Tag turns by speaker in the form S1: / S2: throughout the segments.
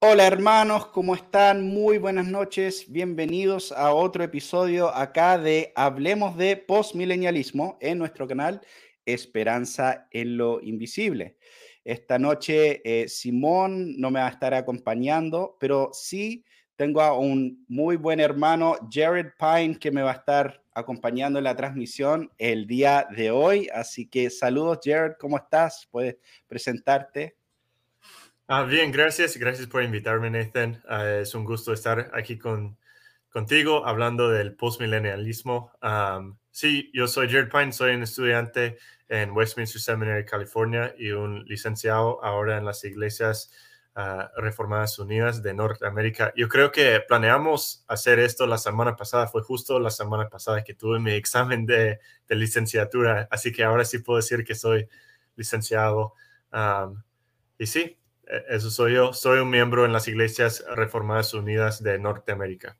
S1: Hola hermanos, ¿cómo están? Muy buenas noches. Bienvenidos a otro episodio acá de Hablemos de Postmilenialismo en nuestro canal Esperanza en lo Invisible. Esta noche eh, Simón no me va a estar acompañando, pero sí tengo a un muy buen hermano, Jared Pine, que me va a estar acompañando en la transmisión el día de hoy. Así que saludos, Jared, ¿cómo estás? ¿Puedes presentarte?
S2: Ah, bien, gracias. Gracias por invitarme, Nathan. Ah, es un gusto estar aquí con, contigo hablando del postmillennialismo. sí, yo soy Jared Pine, soy un estudiante en Westminster Seminary, California, y un licenciado ahora en las iglesias uh, Reformadas Unidas de Norteamérica. Yo creo que planeamos hacer esto la semana pasada, fue justo la semana pasada que tuve mi examen de, de licenciatura, así que ahora sí puedo decir que soy licenciado. y sí, eso soy yo. Soy un miembro en las Iglesias Reformadas Unidas de Norteamérica.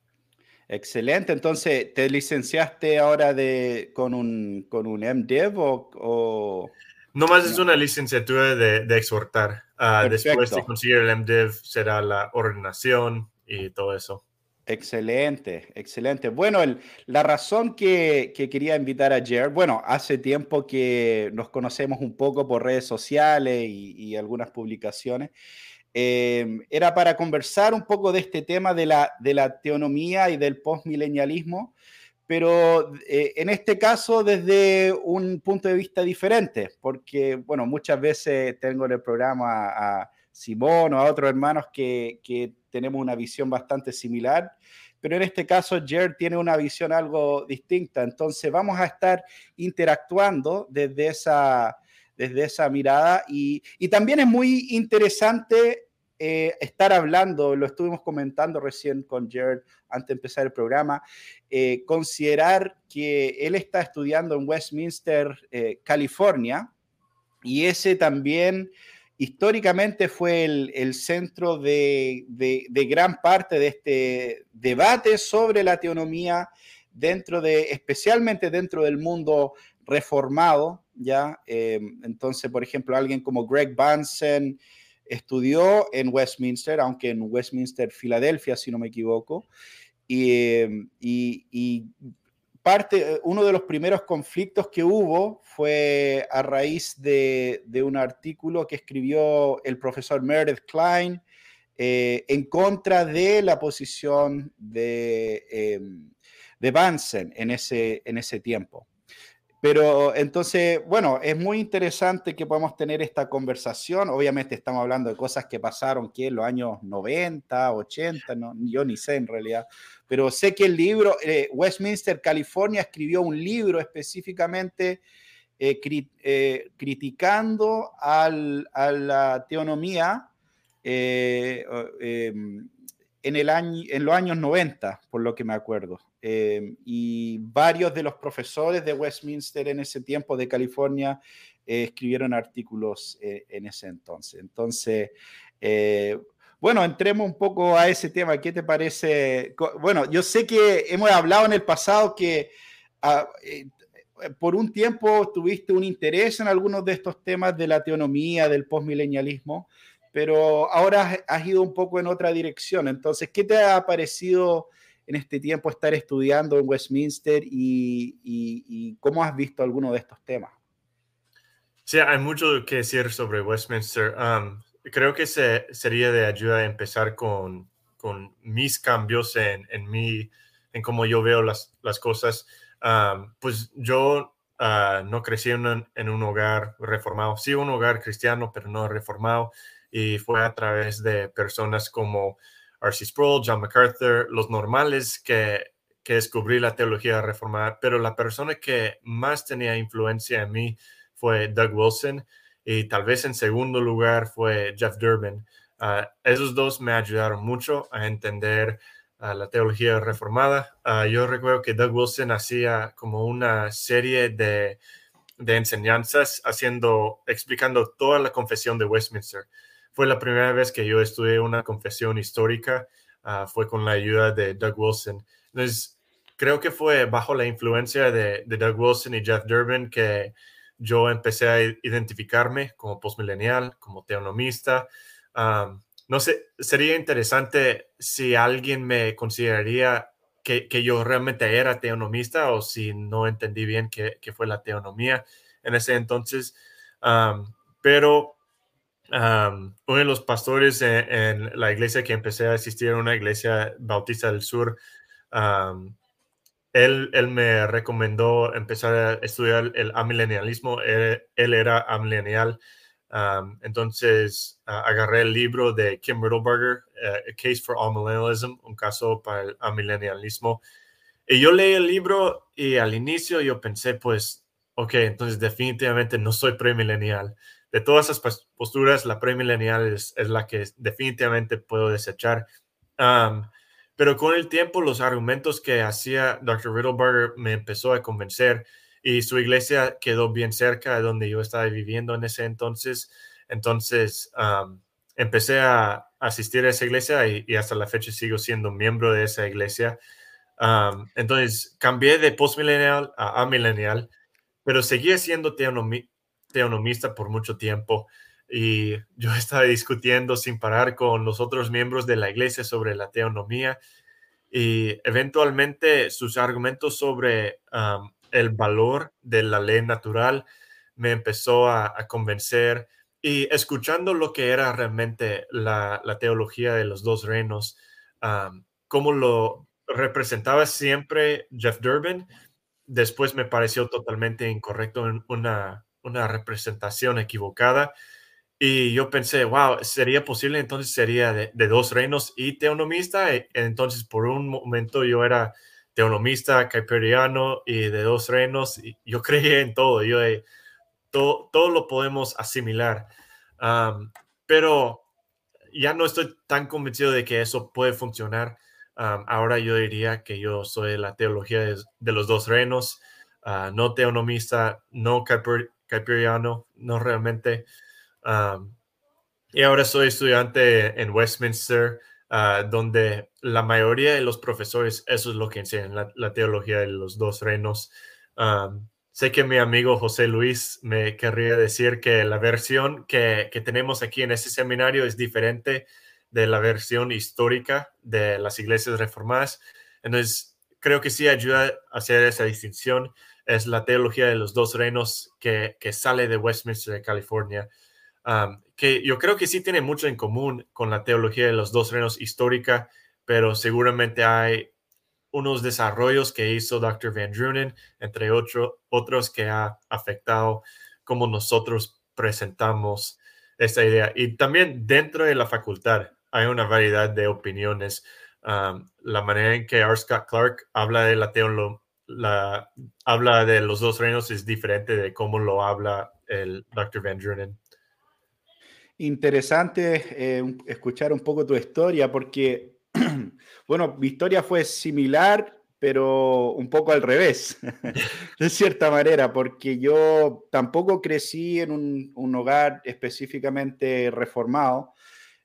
S1: Excelente. Entonces, ¿te licenciaste ahora de, con, un, con un MDiv o...?
S2: No más es una licenciatura de, de exhortar. Ah, después de conseguir el MDiv será la ordenación y todo eso.
S1: Excelente, excelente. Bueno, la razón que, quería invitar a Jared, bueno, hace tiempo que nos conocemos un poco por redes sociales y, algunas publicaciones, em, era para conversar un poco de este tema de la, de la teonomía y del postmilenialismo, pero eh, en este caso desde un punto de vista diferente, porque, bueno, muchas veces tengo en el programa a, Simón o a otros hermanos que, tenemos una visión bastante similar, pero en este caso Jared tiene una visión algo distinta, entonces vamos a estar interactuando desde esa, desde esa mirada y, y también es muy interesante eh, estar hablando, lo estuvimos comentando recién con Jared antes de empezar el programa, eh, considerar que él está estudiando en Westminster, eh, California, y ese también históricamente fue el, centro de, gran parte de este debate sobre la teonomía dentro de, especialmente dentro del mundo reformado, ¿ya? Em, entonces, por ejemplo, alguien como Greg Bansen estudió en Westminster, aunque en Westminster, Filadelfia, si no me equivoco, y, y parte, uno de los primeros conflictos que hubo fue a raíz de, un artículo que escribió el profesor Meredith Klein eh, en contra de la posición de, eh, de Bansen en ese, en ese tiempo. Pero entonces, bueno, es muy interesante que podamos tener esta conversación. Obviamente estamos hablando de cosas que pasaron que en los años 90, 80, no, yo ni sé en realidad. Pero sé que el libro, eh, Westminster, California, escribió un libro específicamente eh, eh, criticando al, a la teonomía em, en, el año, en los años 90, por lo que me acuerdo. Em, y varios de los profesores de Westminster en ese tiempo de California eh, escribieron artículos eh, en ese entonces. Entonces, eh, bueno, entremos un poco a ese tema. ¿Qué te parece? Bueno, yo sé que hemos hablado en el pasado que ah, por un tiempo tuviste un interés en algunos de estos temas de la teonomía, del postmilenialismo, pero ahora has ido un poco en otra dirección. Entonces, ¿qué te ha parecido? en este tiempo estar estudiando en Westminster y, cómo has visto alguno de estos temas.
S2: Sí, hay mucho que decir sobre Westminster. Um, creo que se, sería de ayuda empezar con, con mis cambios en, en, mi, en cómo yo veo las, las cosas. Um, pues yo uh, no crecí en en un, hogar reformado, sí un hogar cristiano, pero no reformado, y fue a través de personas como R.C. Sproul, John MacArthur, los normales que, que descubrí la teología reformada, pero la persona que más tenía influencia en mí fue Doug Wilson y tal vez en segundo lugar fue Jeff Durbin. Ah, esos dos me ayudaron mucho a entender ah, la teología reformada. Ah, yo recuerdo que Doug Wilson hacía como una serie de, de enseñanzas haciendo, explicando toda la confesión de Westminster fue la primera vez que yo estudié una confesión histórica, fue con la ayuda de Doug Wilson. Entonces, creo que fue bajo la influencia de, Doug Wilson y Jeff Durbin que yo empecé a identificarme como postmilenial, como teonomista. no sé, sería interesante si alguien me consideraría que, yo realmente era teonomista o si no entendí bien qué, fue la teonomía en ese entonces. pero uno de los pastores en, la iglesia que empecé a asistir, una iglesia bautista del sur, él, él, me recomendó empezar a estudiar el amilenialismo. Él, él era amilenial entonces agarré el libro de Kim Riddleberger, eh, A Case for Amillennialism, un caso para el amillennialismo. Y yo leí el libro y al inicio yo pensé, pues, ok, entonces definitivamente no soy premilenial. De todas esas posturas, la premilenial es, es la que definitivamente puedo desechar. Pero con el tiempo, los argumentos que hacía Dr. Riddleberger me empezó a convencer y su iglesia quedó bien cerca de donde yo estaba viviendo en ese entonces. Entonces empecé a asistir a esa iglesia y, hasta la fecha sigo siendo miembro de esa iglesia. entonces cambié de postmillennial a amillennial, pero seguía siendo teonomista por mucho tiempo. Y yo estaba discutiendo sin parar con los otros miembros de la iglesia sobre la teonomía y eventualmente sus argumentos sobre el valor de la ley natural me empezó a, convencer y escuchando lo que era realmente la, teología de los dos reinos, como lo representaba siempre Jeff Durbin, después me pareció totalmente incorrecto, una, una representación equivocada. Y yo pensé, wow, sería posible, entonces sería de, de dos reinos y teonomista. E, entonces, por un momento yo era teonomista, caipiriano y de dos reinos. Y yo creía en todo, yo eh, todo, todo, lo podemos asimilar. pero ya no estoy tan convencido de que eso puede funcionar. ahora yo diría que yo soy la teología de, los dos reinos, ah, no teonomista, no caipiriano, no realmente. Y ahora soy estudiante en Westminster Ah, donde la mayoría de los profesores, eso es lo que enseñan, la, teología de los dos reinos. sé que mi amigo José Luis me querría decir que la versión que, que, tenemos aquí en este seminario es diferente de la versión histórica de las iglesias reformadas. Entonces, creo que sí ayuda a hacer esa distinción. Es la teología de los dos reinos que, que sale de Westminster, de California que yo creo que sí tiene mucho en común con la teología de los dos reinos histórica, pero seguramente hay unos desarrollos que hizo Dr. Van Drunen, entre otros que ha afectado cómo nosotros presentamos esta idea. Y también dentro de la facultad hay una variedad de opiniones. la manera en que R. Scott Clark habla de la teología, la, habla de los dos reinos es diferente de cómo lo habla el Dr. Van Drunen
S1: interesante eh, escuchar un poco tu historia, porque, bueno, mi historia fue similar, pero un poco al revés, de cierta manera, porque yo tampoco crecí en un, hogar específicamente reformado,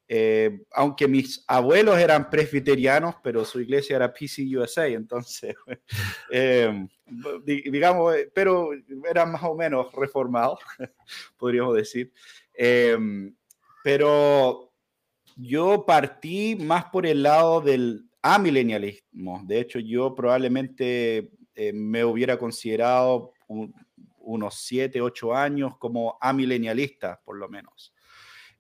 S1: eh, aunque mis abuelos eran presbiterianos, pero su iglesia era PCUSA, entonces, eh, digamos, pero eran más o menos reformados, podríamos decir. Pero yo partí más por el lado del amilenialismo. De hecho, yo probablemente eh, me hubiera considerado unos 7, 8 años como amilenialista, por lo menos.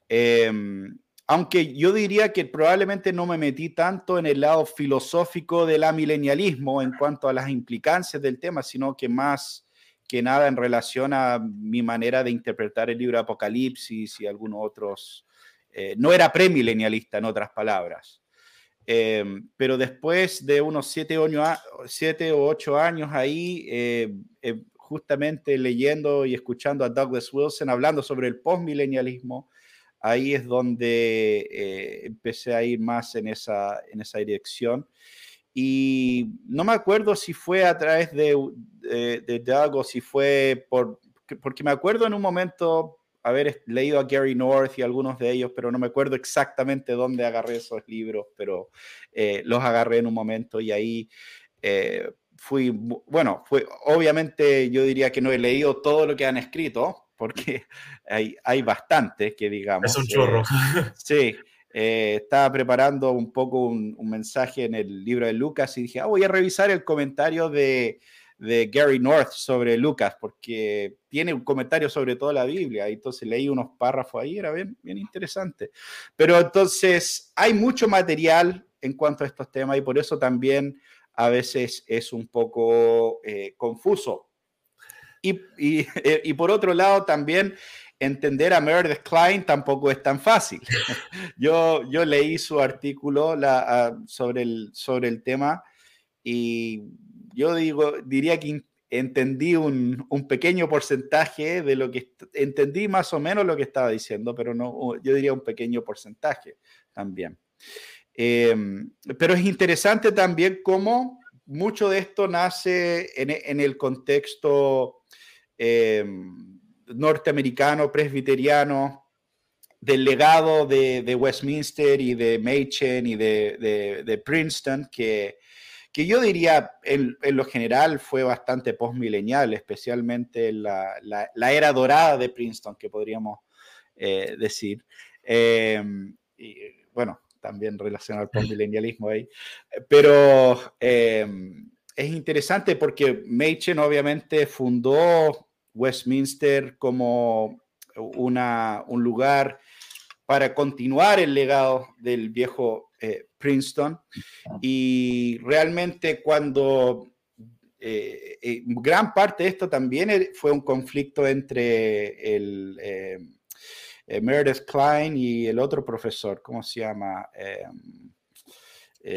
S1: Em, aunque yo diría que probablemente no me metí tanto en el lado filosófico del amilenialismo en cuanto a las implicancias del tema, sino que más que nada en relación a mi manera de interpretar el libro Apocalipsis y algunos otros. Eh, no era premilenialista, en otras palabras. Em, pero después de unos siete, siete o ocho años ahí, eh, eh, justamente leyendo y escuchando a Douglas Wilson hablando sobre el postmilenialismo, ahí es donde empecé a ir más en esa, en esa dirección. Y no me acuerdo si fue a través de, de, Doug o si fue por, porque me acuerdo en un momento haber leído a Gary North y algunos de ellos, pero no me acuerdo exactamente dónde agarré esos libros, pero eh, los agarré en un momento y ahí eh, fui, bueno, fue, obviamente yo diría que no he leído todo lo que han escrito, porque hay, hay bastante que digamos.
S2: Es un chorro.
S1: Eh, sí, eh, estaba preparando un poco un, mensaje en el libro de Lucas y dije, ah, voy a revisar el comentario de, Gary North sobre Lucas, porque tiene un comentario sobre toda la Biblia. Y entonces leí unos párrafos ahí, era bien, interesante. Pero entonces hay mucho material en cuanto a estos temas y por eso también a veces es un poco eh, confuso. Y, y, por otro lado, también entender a Meredith Klein tampoco es tan fácil. yo, yo leí su artículo la, sobre, el, sobre el tema y yo digo, diría que entendí un, un, pequeño porcentaje de lo que entendí más o menos lo que estaba diciendo, pero no, yo diría un pequeño porcentaje también. Em, pero es interesante también cómo mucho de esto nace en, en el contexto eh, norteamericano, presbiteriano, del legado de, Westminster y de Machen y de, Princeton, que, que, yo diría en, lo general fue bastante postmilenial, especialmente la, la, era dorada de Princeton, que podríamos eh, decir. Em, bueno, también relacionado al postmilenialismo ahí. Pero em, es interesante porque Machen obviamente fundó Westminster como una, un lugar para continuar el legado del viejo eh, Princeton. Y realmente cuando eh, eh, gran parte de esto también fue un conflicto entre el Meredith Klein y el otro profesor, ¿cómo se llama?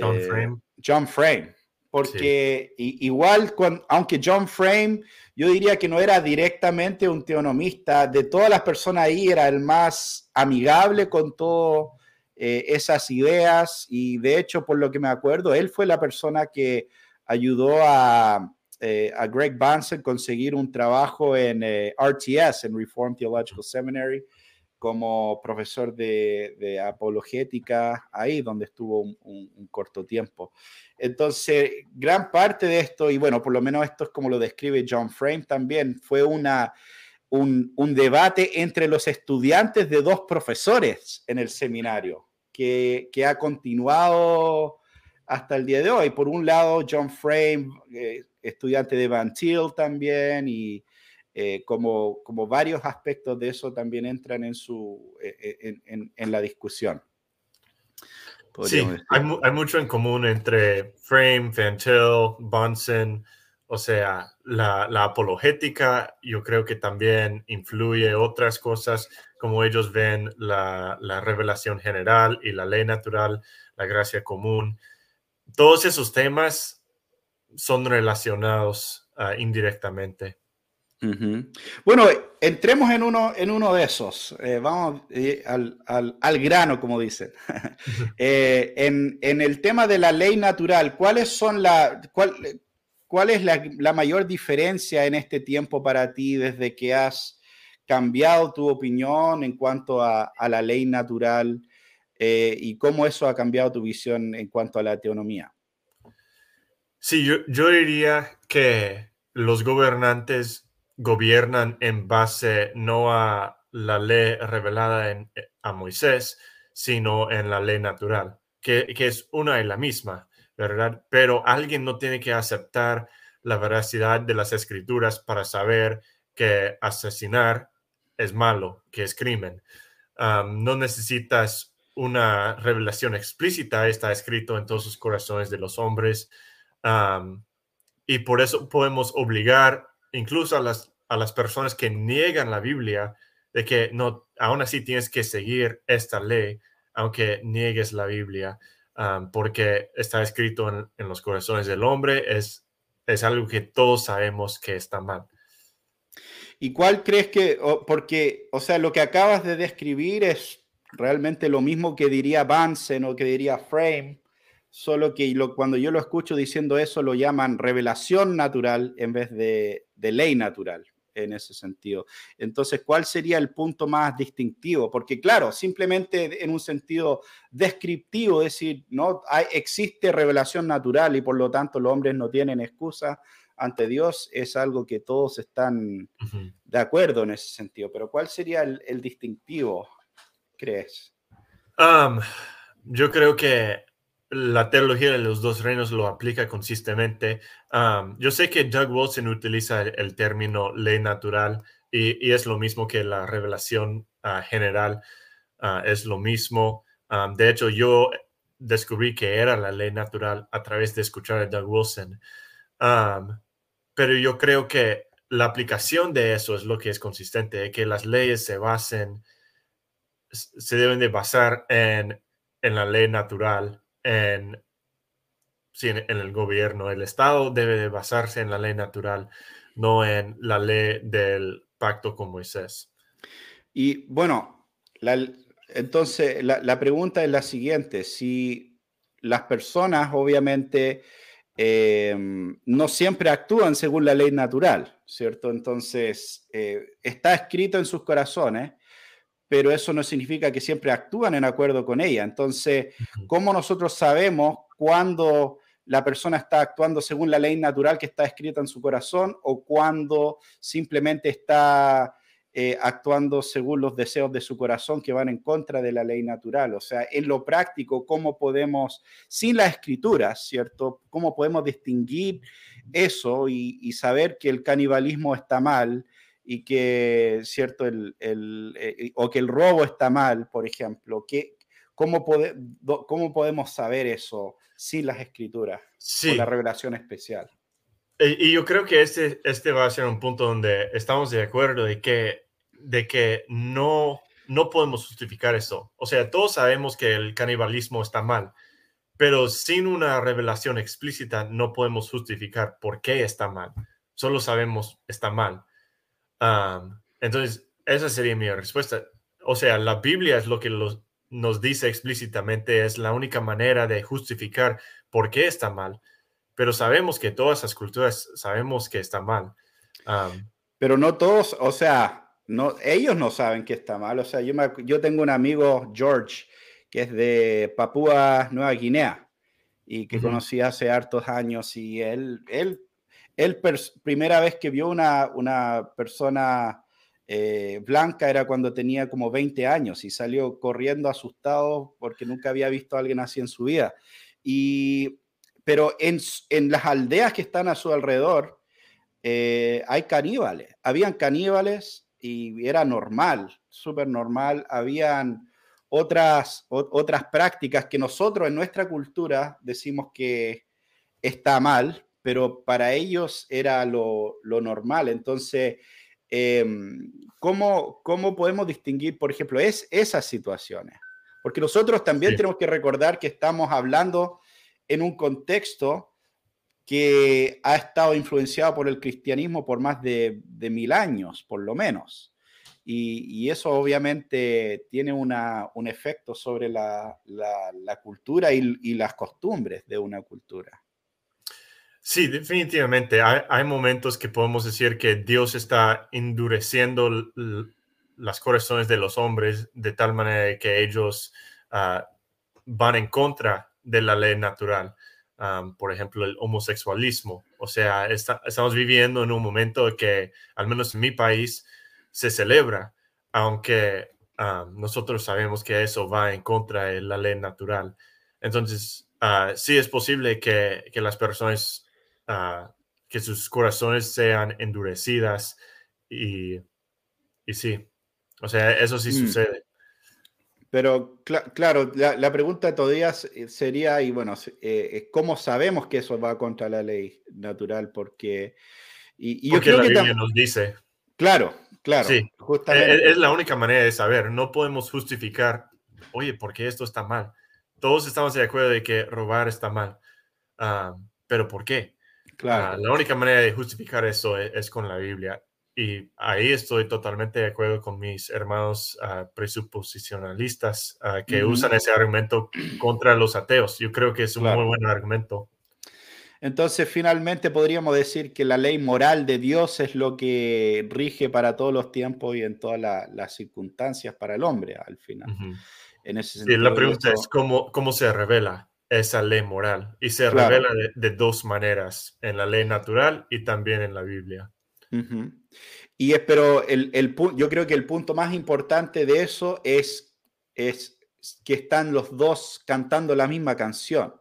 S2: John Frame.
S1: John Frame. Porque igual, aunque John Frame yo diría que no era directamente un teonomista, de todas las personas ahí era el más amigable con todas eh, esas ideas y de hecho, por lo que me acuerdo, él fue la persona que ayudó a, eh, a Greg Banson conseguir un trabajo en eh, RTS, en Reformed Theological Seminary, como profesor de, apologética ahí, donde estuvo un, corto tiempo. Entonces, gran parte de esto, y bueno, por lo menos esto es como lo describe John Frame también, fue una, un, debate entre los estudiantes de dos profesores en el seminario, que, que, ha continuado hasta el día de hoy. Por un lado, John Frame, eh, estudiante de Van Til también, y eh, como, como varios aspectos de eso también entran en, su, eh, eh, en, en, la discusión.
S2: Sí, hay, hay, mucho en común entre Frame, Van Bunsen, o sea, la, la, apologética, yo creo que también influye otras cosas, como ellos ven la, la revelación general y la ley natural, la gracia común. Todos esos temas son relacionados uh, indirectamente.
S1: Bueno, entremos en uno, en uno de esos. Eh, vamos eh, al, al, al, grano, como dicen. eh, en, en, el tema de la ley natural, ¿cuáles son la, cuál, cuál es la, la, mayor diferencia en este tiempo para ti desde que has cambiado tu opinión en cuanto a, a la ley natural y cómo eso ha cambiado tu visión en cuanto a la teonomía?
S2: Sí, yo, yo diría que los gobernantes gobiernan en base no a la ley revelada en, eh, a Moisés, sino en la ley natural, que, es una y la misma, ¿verdad? Pero alguien no tiene que aceptar la veracidad de las escrituras para saber que asesinar es malo, que es crimen. no necesitas una revelación explícita, está escrito en todos los corazones de los hombres. y por eso podemos obligar incluso a las, a las personas que niegan la Biblia, de que no, aún así tienes que seguir esta ley, aunque niegues la Biblia, porque está escrito en, los corazones del hombre, es, es algo que todos sabemos que está mal.
S1: ¿Y cuál crees que, porque, o sea, lo que acabas de describir es realmente lo mismo que diría Bansen o que diría Frame, solo que cuando yo lo escucho diciendo eso lo llaman revelación natural en vez de, ley natural en ese sentido. Entonces, ¿cuál sería el punto más distintivo? Porque claro, simplemente en un sentido descriptivo, decir, no hay, existe revelación natural y por lo tanto los hombres no tienen excusa ante Dios, es algo que todos están de acuerdo en ese sentido. Pero ¿cuál sería el, el distintivo, crees?
S2: yo creo que la teología de los dos reinos lo aplica consistentemente. yo sé que Doug Wilson utiliza el, término ley natural y, es lo mismo que la revelación ah, general, ah, es lo mismo. de hecho, yo descubrí que era la ley natural a través de escuchar a Doug Wilson. pero yo creo que la aplicación de eso es lo que es consistente, que las leyes se basen, se deben de basar en, en la ley natural, en, en, el gobierno. El Estado debe de basarse en la ley natural, no en la ley del pacto con Moisés.
S1: Y bueno, entonces la, pregunta es la siguiente, si las personas obviamente em, no siempre actúan según la ley natural, ¿cierto? Entonces, eh, está escrito en sus corazones, pero eso no significa que siempre actúan en acuerdo con ella. Entonces, ¿cómo nosotros sabemos cuándo la persona está actuando según la ley natural que está escrita en su corazón o cuándo simplemente está eh, actuando según los deseos de su corazón que van en contra de la ley natural. O sea, en lo práctico, ¿cómo podemos, sin las escrituras, ¿cierto? ¿Cómo podemos distinguir eso y, saber que el canibalismo está mal y que, ¿cierto? El, eh, o que el robo está mal, por ejemplo. ¿Qué, cómo, ¿Cómo podemos saber eso? sin las escrituras sí. la revelación especial.
S2: Y, yo creo que este, este va a ser un punto donde estamos de acuerdo de que, de que no, no podemos justificar eso. O sea, todos sabemos que el canibalismo está mal, pero sin una revelación explícita no podemos justificar por qué está mal. Solo sabemos está mal. Entonces, esa sería mi respuesta. O sea, la Biblia es lo que los, nos dice explícitamente es la única manera de justificar por qué está mal. Pero sabemos que todas esas culturas sabemos que está mal.
S1: pero no todos, o sea, no, ellos no saben que está mal. O sea, yo, yo tengo un amigo, George, que es de Papúa Nueva Guinea y que conocí hace hartos años y él, él, él primera vez que vio una, una persona eh, Blanca era cuando tenía como 20 años y salió corriendo asustado porque nunca había visto a alguien así en su vida. Y, pero en, las aldeas que están a su alrededor eh, hay caníbales. Habían caníbales y era normal, súper normal. Habían otras, otras prácticas que nosotros en nuestra cultura decimos que está mal, pero para ellos era lo, lo normal. Entonces, Em, ¿cómo, ¿cómo, podemos distinguir, por ejemplo, es, esas situaciones? Porque nosotros también tenemos que recordar que estamos hablando en un contexto que ha estado influenciado por el cristianismo por más de, mil años, por lo menos. Y, eso obviamente tiene una, un efecto sobre la, la, cultura y las costumbres de una cultura.
S2: Sí, definitivamente. Hay, momentos que podemos decir que Dios está endureciendo las corazones de los hombres de tal manera que ellos ah, van en contra de la ley natural. por ejemplo, el homosexualismo. O sea, estamos viviendo en un momento que, al menos en mi país, se celebra, aunque nosotros sabemos que eso va en contra de la ley natural. Entonces, ah, sí es posible que, que las personas que sus corazones sean endurecidas y, y sí, o sea, eso sí mm. sucede.
S1: Pero claro, la, pregunta todavía sería, y bueno, eh, ¿cómo sabemos que eso va contra la ley natural? Porque, y,
S2: yo creo la Biblia nos dice.
S1: Claro, claro. Sí,
S2: justamente. Es, es, la única manera de saber. No podemos justificar, oye, ¿por qué esto está mal? Todos estamos de acuerdo de que robar está mal. Ah, pero ¿por qué? Claro. la única manera de justificar eso e, es, con la Biblia. Y ahí estoy totalmente de acuerdo con mis hermanos uh, presuposicionalistas ah, que usan ese argumento contra los ateos. Yo creo que es un muy buen argumento.
S1: Entonces, finalmente podríamos decir que la ley moral de Dios es lo que rige para todos los tiempos y en todas las circunstancias para el hombre, al final.
S2: en ese sentido, la pregunta es, ¿cómo, ¿cómo se revela? Esa ley moral y se revela de, dos maneras, en la ley natural y también en la Biblia.
S1: Y es, pero el, el, yo creo que el punto más importante de eso es, es que están los dos cantando la misma canción.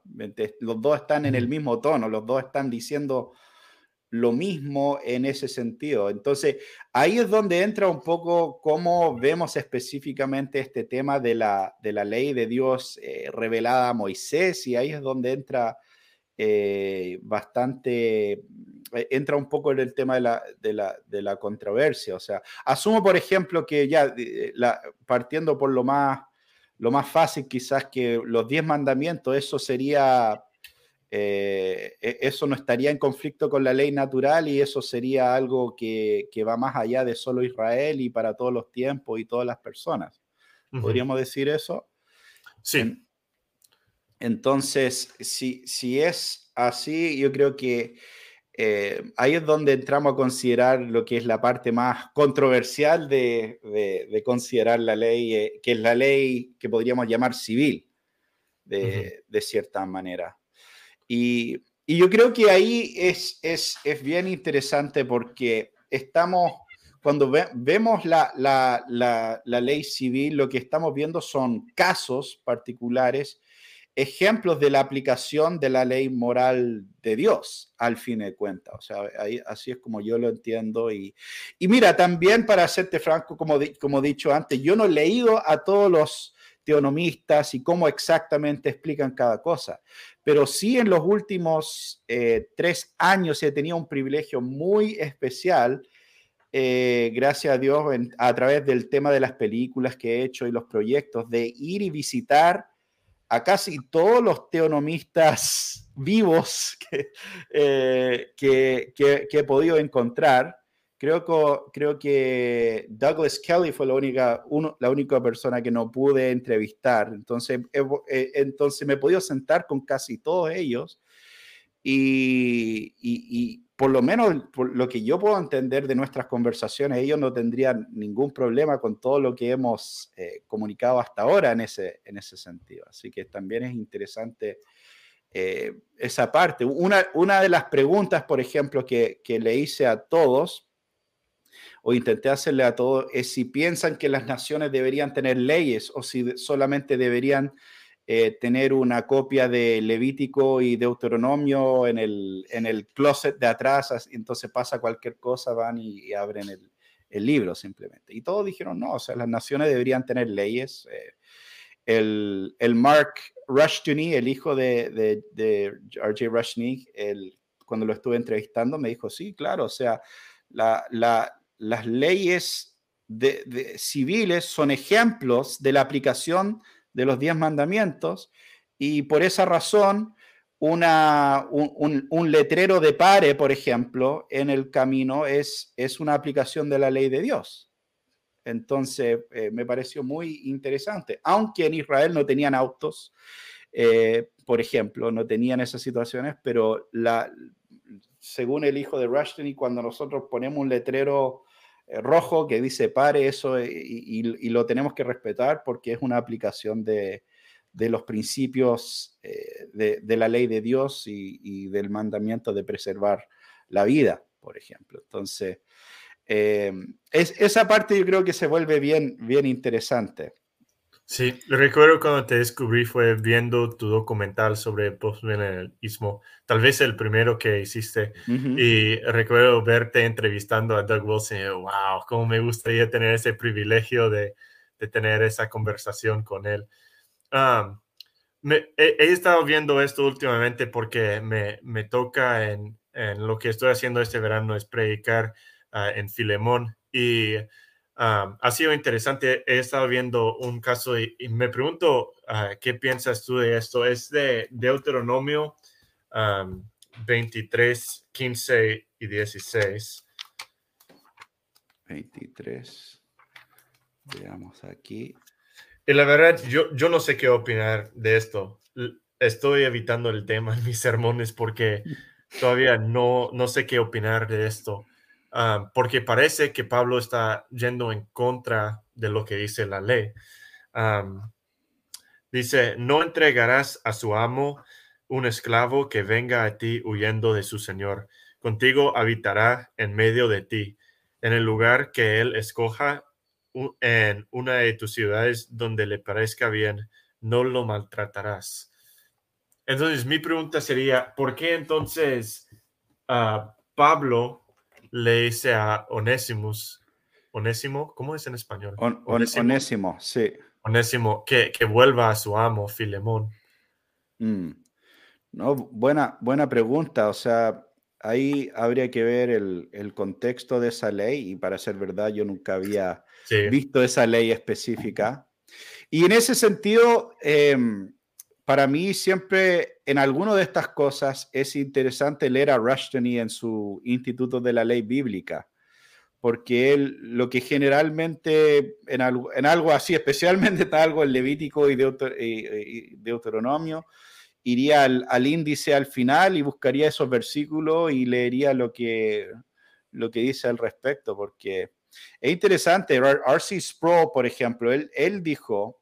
S1: Los dos están en el mismo tono, los dos están diciendo lo mismo en ese sentido. Entonces, ahí es donde entra un poco cómo vemos específicamente este tema de la, de la ley de Dios eh, revelada a Moisés, y ahí es donde entra eh, bastante, eh, entra un poco en el tema de la, de, la, de la, controversia. O sea, asumo, por ejemplo, que ya la, partiendo por lo más, lo más fácil, quizás que los diez mandamientos, eso sería eh, e, eso no estaría en conflicto con la ley natural y eso sería algo que, va más allá de solo Israel y para todos los tiempos y todas las personas. ¿Podríamos decir eso?
S2: Sí.
S1: entonces, si, si es así, yo creo que eh, ahí es donde entramos a considerar lo que es la parte más controversial de, considerar la ley, eh, que es la ley que podríamos llamar civil, de, de cierta manera. Y, yo creo que ahí es, bien interesante porque estamos, cuando vemos la, ley civil, lo que estamos viendo son casos particulares, ejemplos de la aplicación de la ley moral de Dios, al fin de cuentas. O sea, así es como yo lo entiendo. Y, mira, también para hacerte franco, como, como he dicho antes, yo no he leído a todos los teonomistas y cómo exactamente explican cada cosa. Pero sí en los últimos eh, tres años he tenido un privilegio muy especial, eh, gracias a Dios, a través del tema de las películas que he hecho y los proyectos, de ir y visitar a casi todos los teonomistas vivos eh, que, que he podido encontrar Creo que, creo que Douglas Kelly fue la única, uno, la única persona que no pude entrevistar. Entonces, eh, entonces me he podido sentar con casi todos ellos y, y, por lo menos por lo que yo puedo entender de nuestras conversaciones, ellos no tendrían ningún problema con todo lo que hemos eh, comunicado hasta ahora en ese, en ese sentido. Así que también es interesante eh, esa parte. Una, una de las preguntas, por ejemplo, que, que le hice a todos o intenté hacerle a todos, es si piensan que las naciones deberían tener leyes o si solamente deberían eh, tener una copia de Levítico y Deuteronomio en el, en el closet de atrás, entonces pasa cualquier cosa, van y, abren el, el, libro simplemente. Y todos dijeron, no, o sea, las naciones deberían tener leyes. Eh, el, el, Mark Rushtuni, el hijo de, de, de R.J. Rushtuni, cuando lo estuve entrevistando, me dijo, sí, claro, o sea, la, la, las leyes civiles son ejemplos de la aplicación de los diez mandamientos y por esa razón una, un, letrero de pare, por ejemplo, en el camino es, es una aplicación de la ley de Dios. Entonces, eh, me pareció muy interesante. Aunque en Israel no tenían autos, eh, por ejemplo, no tenían esas situaciones, pero la, según el hijo de Rushton, y cuando nosotros ponemos un letrero rojo que dice pare eso eh, y, lo tenemos que respetar porque es una aplicación de, los principios eh, de, la ley de Dios y, del mandamiento de preservar la vida, por ejemplo. Entonces, es, esa parte yo creo que se vuelve bien, bien interesante.
S2: Sí, recuerdo cuando te descubrí fue viendo tu documental sobre postmilenarismo, tal vez el primero que hiciste, y recuerdo verte entrevistando a Doug Wilson y wow, cómo me gustaría tener ese privilegio de, de tener esa conversación con él. me, he, estado viendo esto últimamente porque me, me toca en, en, lo que estoy haciendo este verano es predicar ah, en Filemón y ha sido interesante. He estado viendo un caso y, me pregunto ah, qué piensas tú de esto. Es de Deuteronomio 23, 15 y 16.
S1: 23. Veamos aquí.
S2: Y la verdad, yo, yo no sé qué opinar de esto. Estoy evitando el tema en mis sermones porque todavía no, no sé qué opinar de esto. Ah, porque parece que Pablo está yendo en contra de lo que dice la ley. dice, no entregarás a su amo un esclavo que venga a ti huyendo de su señor. Contigo habitará en medio de ti. En el lugar que él escoja, en una de tus ciudades donde le parezca bien, no lo maltratarás. Entonces, mi pregunta sería, ¿por qué entonces uh, Pablo le dice a Onésimos, Onésimo, ¿cómo es en español?
S1: onésimo, sí.
S2: Onésimo, que, que, vuelva a su amo, Filemón.
S1: Mm. No, buena, buena pregunta. O sea, ahí habría que ver el, el, contexto de esa ley y para ser verdad yo nunca había visto esa ley específica. Y en ese sentido, em, para mí siempre en alguna de estas cosas es interesante leer a Rushdie en su Instituto de la Ley Bíblica, porque él lo que generalmente en algo, así, especialmente está algo en Levítico y, Deuteronomio, iría al, al, índice al final y buscaría esos versículos y leería lo que, lo que dice al respecto, porque es interesante. R.C. Sproul, por ejemplo, él, él dijo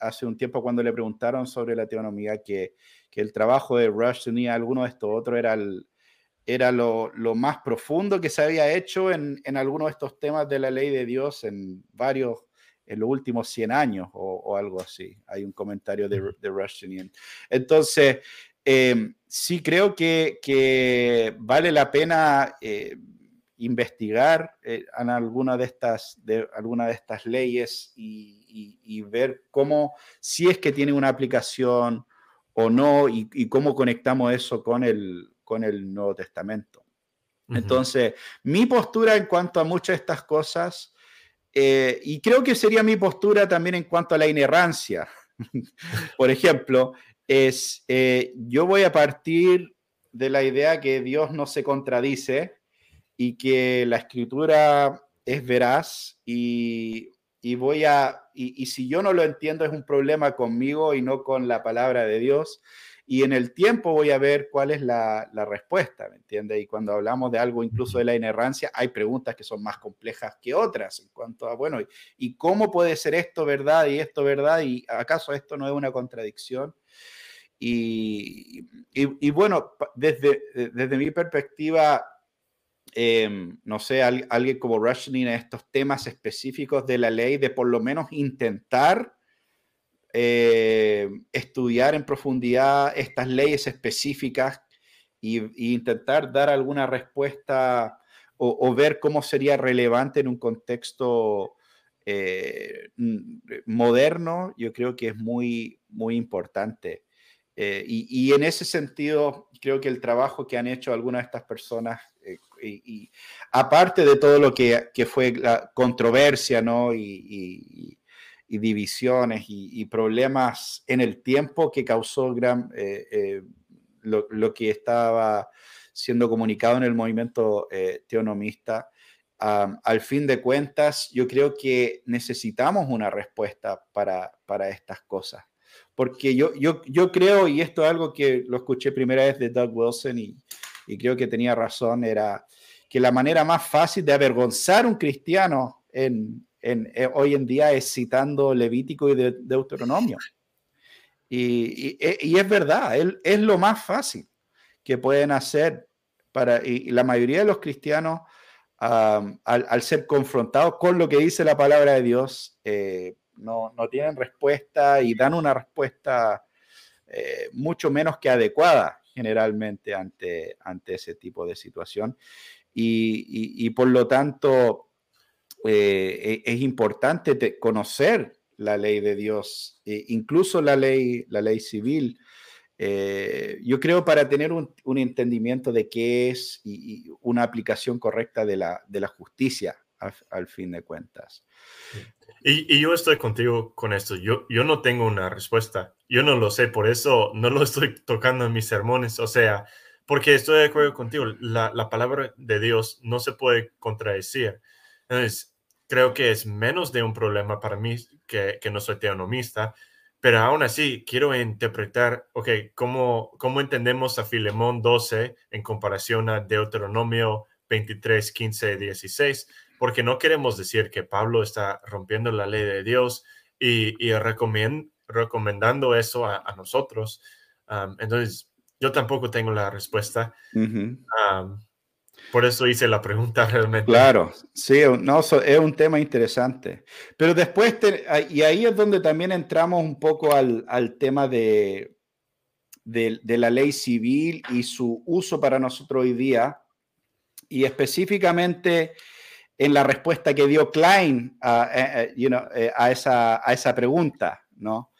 S1: hace un tiempo cuando le preguntaron sobre la teonomía que, que el trabajo de Rush tenía alguno de estos otros era, era lo, lo, más profundo que se había hecho en, en algunos de estos temas de la ley de Dios en varios, en los últimos 100 años o, algo así. Hay un comentario de, de Rush Entonces, eh, sí creo que, que, vale la pena eh, investigar eh, en alguna de estas, de, alguna de estas leyes y, ver cómo, si es que tiene una aplicación o no, y, cómo conectamos eso con el, con el Nuevo Testamento. Entonces, mi postura en cuanto a muchas de estas cosas, eh, y creo que sería mi postura también en cuanto a la inerrancia, por ejemplo, es, eh, yo voy a partir de la idea que Dios no se contradice, y que la escritura es veraz y, voy a, y, si yo no lo entiendo es un problema conmigo y no con la palabra de Dios. Y en el tiempo voy a ver cuál es la, respuesta, ¿me entiendes? Y cuando hablamos de algo incluso de la inerrancia, hay preguntas que son más complejas que otras en cuanto a, bueno, ¿y cómo puede ser esto verdad y esto verdad? ¿Y acaso esto no es una contradicción? Y, y bueno, desde, desde mi perspectiva, Em, no sé, alguien como Rushing en estos temas específicos de la ley, de por lo menos intentar eh, estudiar en profundidad estas leyes específicas e intentar dar alguna respuesta o, ver cómo sería relevante en un contexto eh, moderno, yo creo que es muy, muy importante. Eh, y, en ese sentido, creo que el trabajo que han hecho algunas de estas personas, eh, y, aparte de todo lo que, fue la controversia ¿no? y, divisiones y, problemas en el tiempo que causó gran, eh, lo, lo, que estaba siendo comunicado en el movimiento teonomista, al fin de cuentas, yo creo que necesitamos una respuesta para, para estas cosas porque yo, yo, yo creo, y esto es algo que lo escuché primera vez de Doug Wilson y, y creo que tenía razón, era que la manera más fácil de avergonzar a un cristiano en, eh, hoy en día es citando Levítico y de, Deuteronomio. Y, y, es verdad, es, lo más fácil que pueden hacer para, y, la mayoría de los cristianos, al, ser confrontados con lo que dice la palabra de Dios, eh, no, tienen respuesta y dan una respuesta eh, mucho menos que adecuada generalmente ante, ante ese tipo de situación. Y, por lo tanto, eh, e, es importante conocer la ley de Dios, e incluso la ley, la ley civil. Eh, yo creo para tener un, entendimiento de qué es y, una aplicación correcta de la, de la justicia al, fin de cuentas.
S2: Y, yo estoy contigo con esto. Yo, yo no tengo una respuesta. Yo no lo sé, por eso no lo estoy tocando en mis sermones. O sea, porque estoy de acuerdo contigo, la, la palabra de Dios no se puede contradecir. Entonces, creo que es menos de un problema para mí que, que no soy teonomista, pero aún así quiero interpretar, ok, ¿cómo, cómo entendemos a Filemón 12 en comparación a Deuteronomio 23, 15, 16? Porque no queremos decir que Pablo está rompiendo la ley de Dios y, recomendando eso a, nosotros. entonces, yo tampoco tengo la respuesta. Por eso hice la pregunta realmente.
S1: Claro, sí, no, es un tema interesante. Pero después, y ahí es donde también entramos un poco al, tema de, de, la ley civil y su uso para nosotros hoy día, y específicamente en la respuesta que dio Klein a, eh, eh, a, esa, pregunta, ¿no?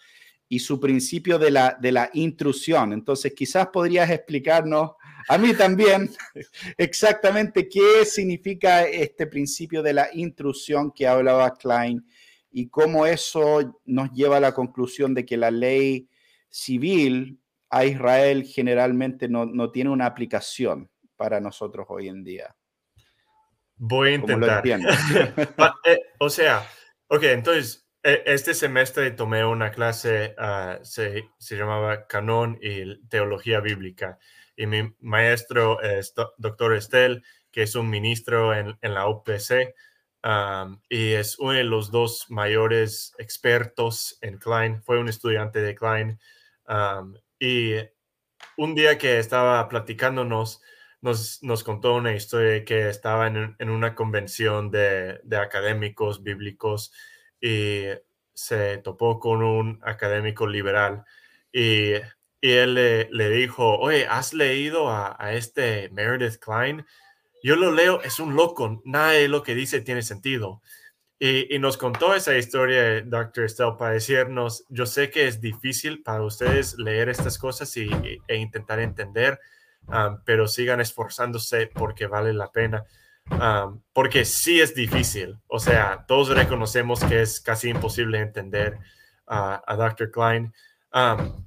S1: Y su principio de la intrusión. Entonces, quizás podrías explicarnos a mí también, exactamente qué significa este principio de la intrusión que hablaba Klein y cómo eso nos lleva a la conclusión de que la ley civil a Israel generalmente no, tiene una aplicación para nosotros hoy en día.
S2: Voy a intentar. Eh, o sea, ok, entonces, e, este semestre tomé una clase, ah, se, se, llamaba Canon y Teología Bíblica y mi maestro es doctor Estel, que es un ministro en, la UPC y es uno de los dos mayores expertos en Klein. Fue un estudiante de Klein. y un día que estaba platicándonos, nos, contó una historia que estaba en, en una convención de, de, académicos bíblicos y se topó con un académico liberal y y él le, dijo, oye, ¿has leído a, este Meredith Klein? Yo lo leo, es un loco, nada de lo que dice tiene sentido. Y, nos contó esa historia, Dr. Estelle, para decirnos, yo sé que es difícil para ustedes leer estas cosas y, e intentar entender, pero sigan esforzándose porque vale la pena. porque sí es difícil, o sea, todos reconocemos que es casi imposible entender a Dr. Klein,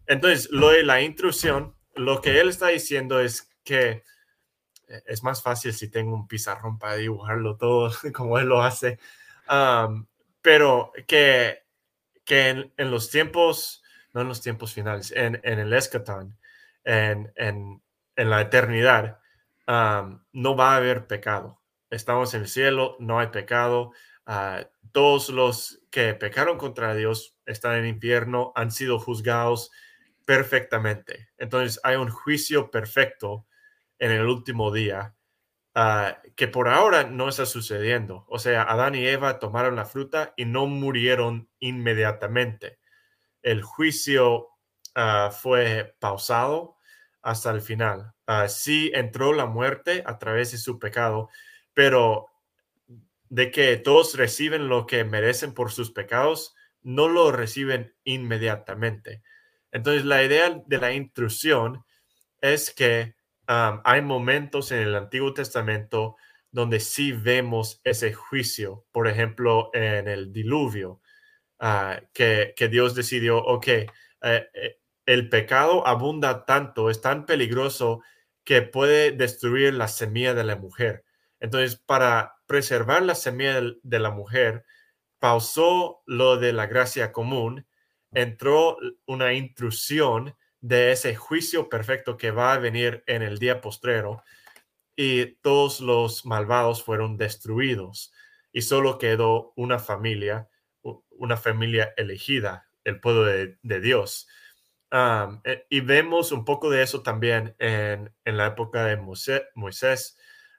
S2: entonces, lo de la intrusión, lo que él está diciendo es que eh, es más fácil si tengo un pizarrón para dibujarlo todo como él lo hace, pero que, que en, los tiempos, no en los tiempos finales, en, el escatón, en, en, la eternidad, no va a haber pecado. Estamos en el cielo, no hay pecado. Ah, todos los que pecaron contra Dios están en infierno, han sido juzgados perfectamente. Entonces hay un juicio perfecto en el último día ah, que por ahora no está sucediendo. O sea, Adán y Eva tomaron la fruta y no murieron inmediatamente. El juicio ah, fue pausado hasta el final. sí entró la muerte a través de su pecado, pero de que todos reciben lo que merecen por sus pecados, no lo reciben inmediatamente. Entonces, la idea de la intrusión es que hay momentos en el Antiguo Testamento donde sí vemos ese juicio, por ejemplo, en el diluvio, ah, que, Dios decidió, ok, eh, eh, el pecado abunda tanto, es tan peligroso que puede destruir la semilla de la mujer. Entonces, para preservar la semilla de la mujer, pausó lo de la gracia común, entró una intrusión de ese juicio perfecto que va a venir en el día postrero y todos los malvados fueron destruidos y solo quedó una familia, una familia elegida, el pueblo de, Dios. Eh, y vemos un poco de eso también en, la época de Moisés.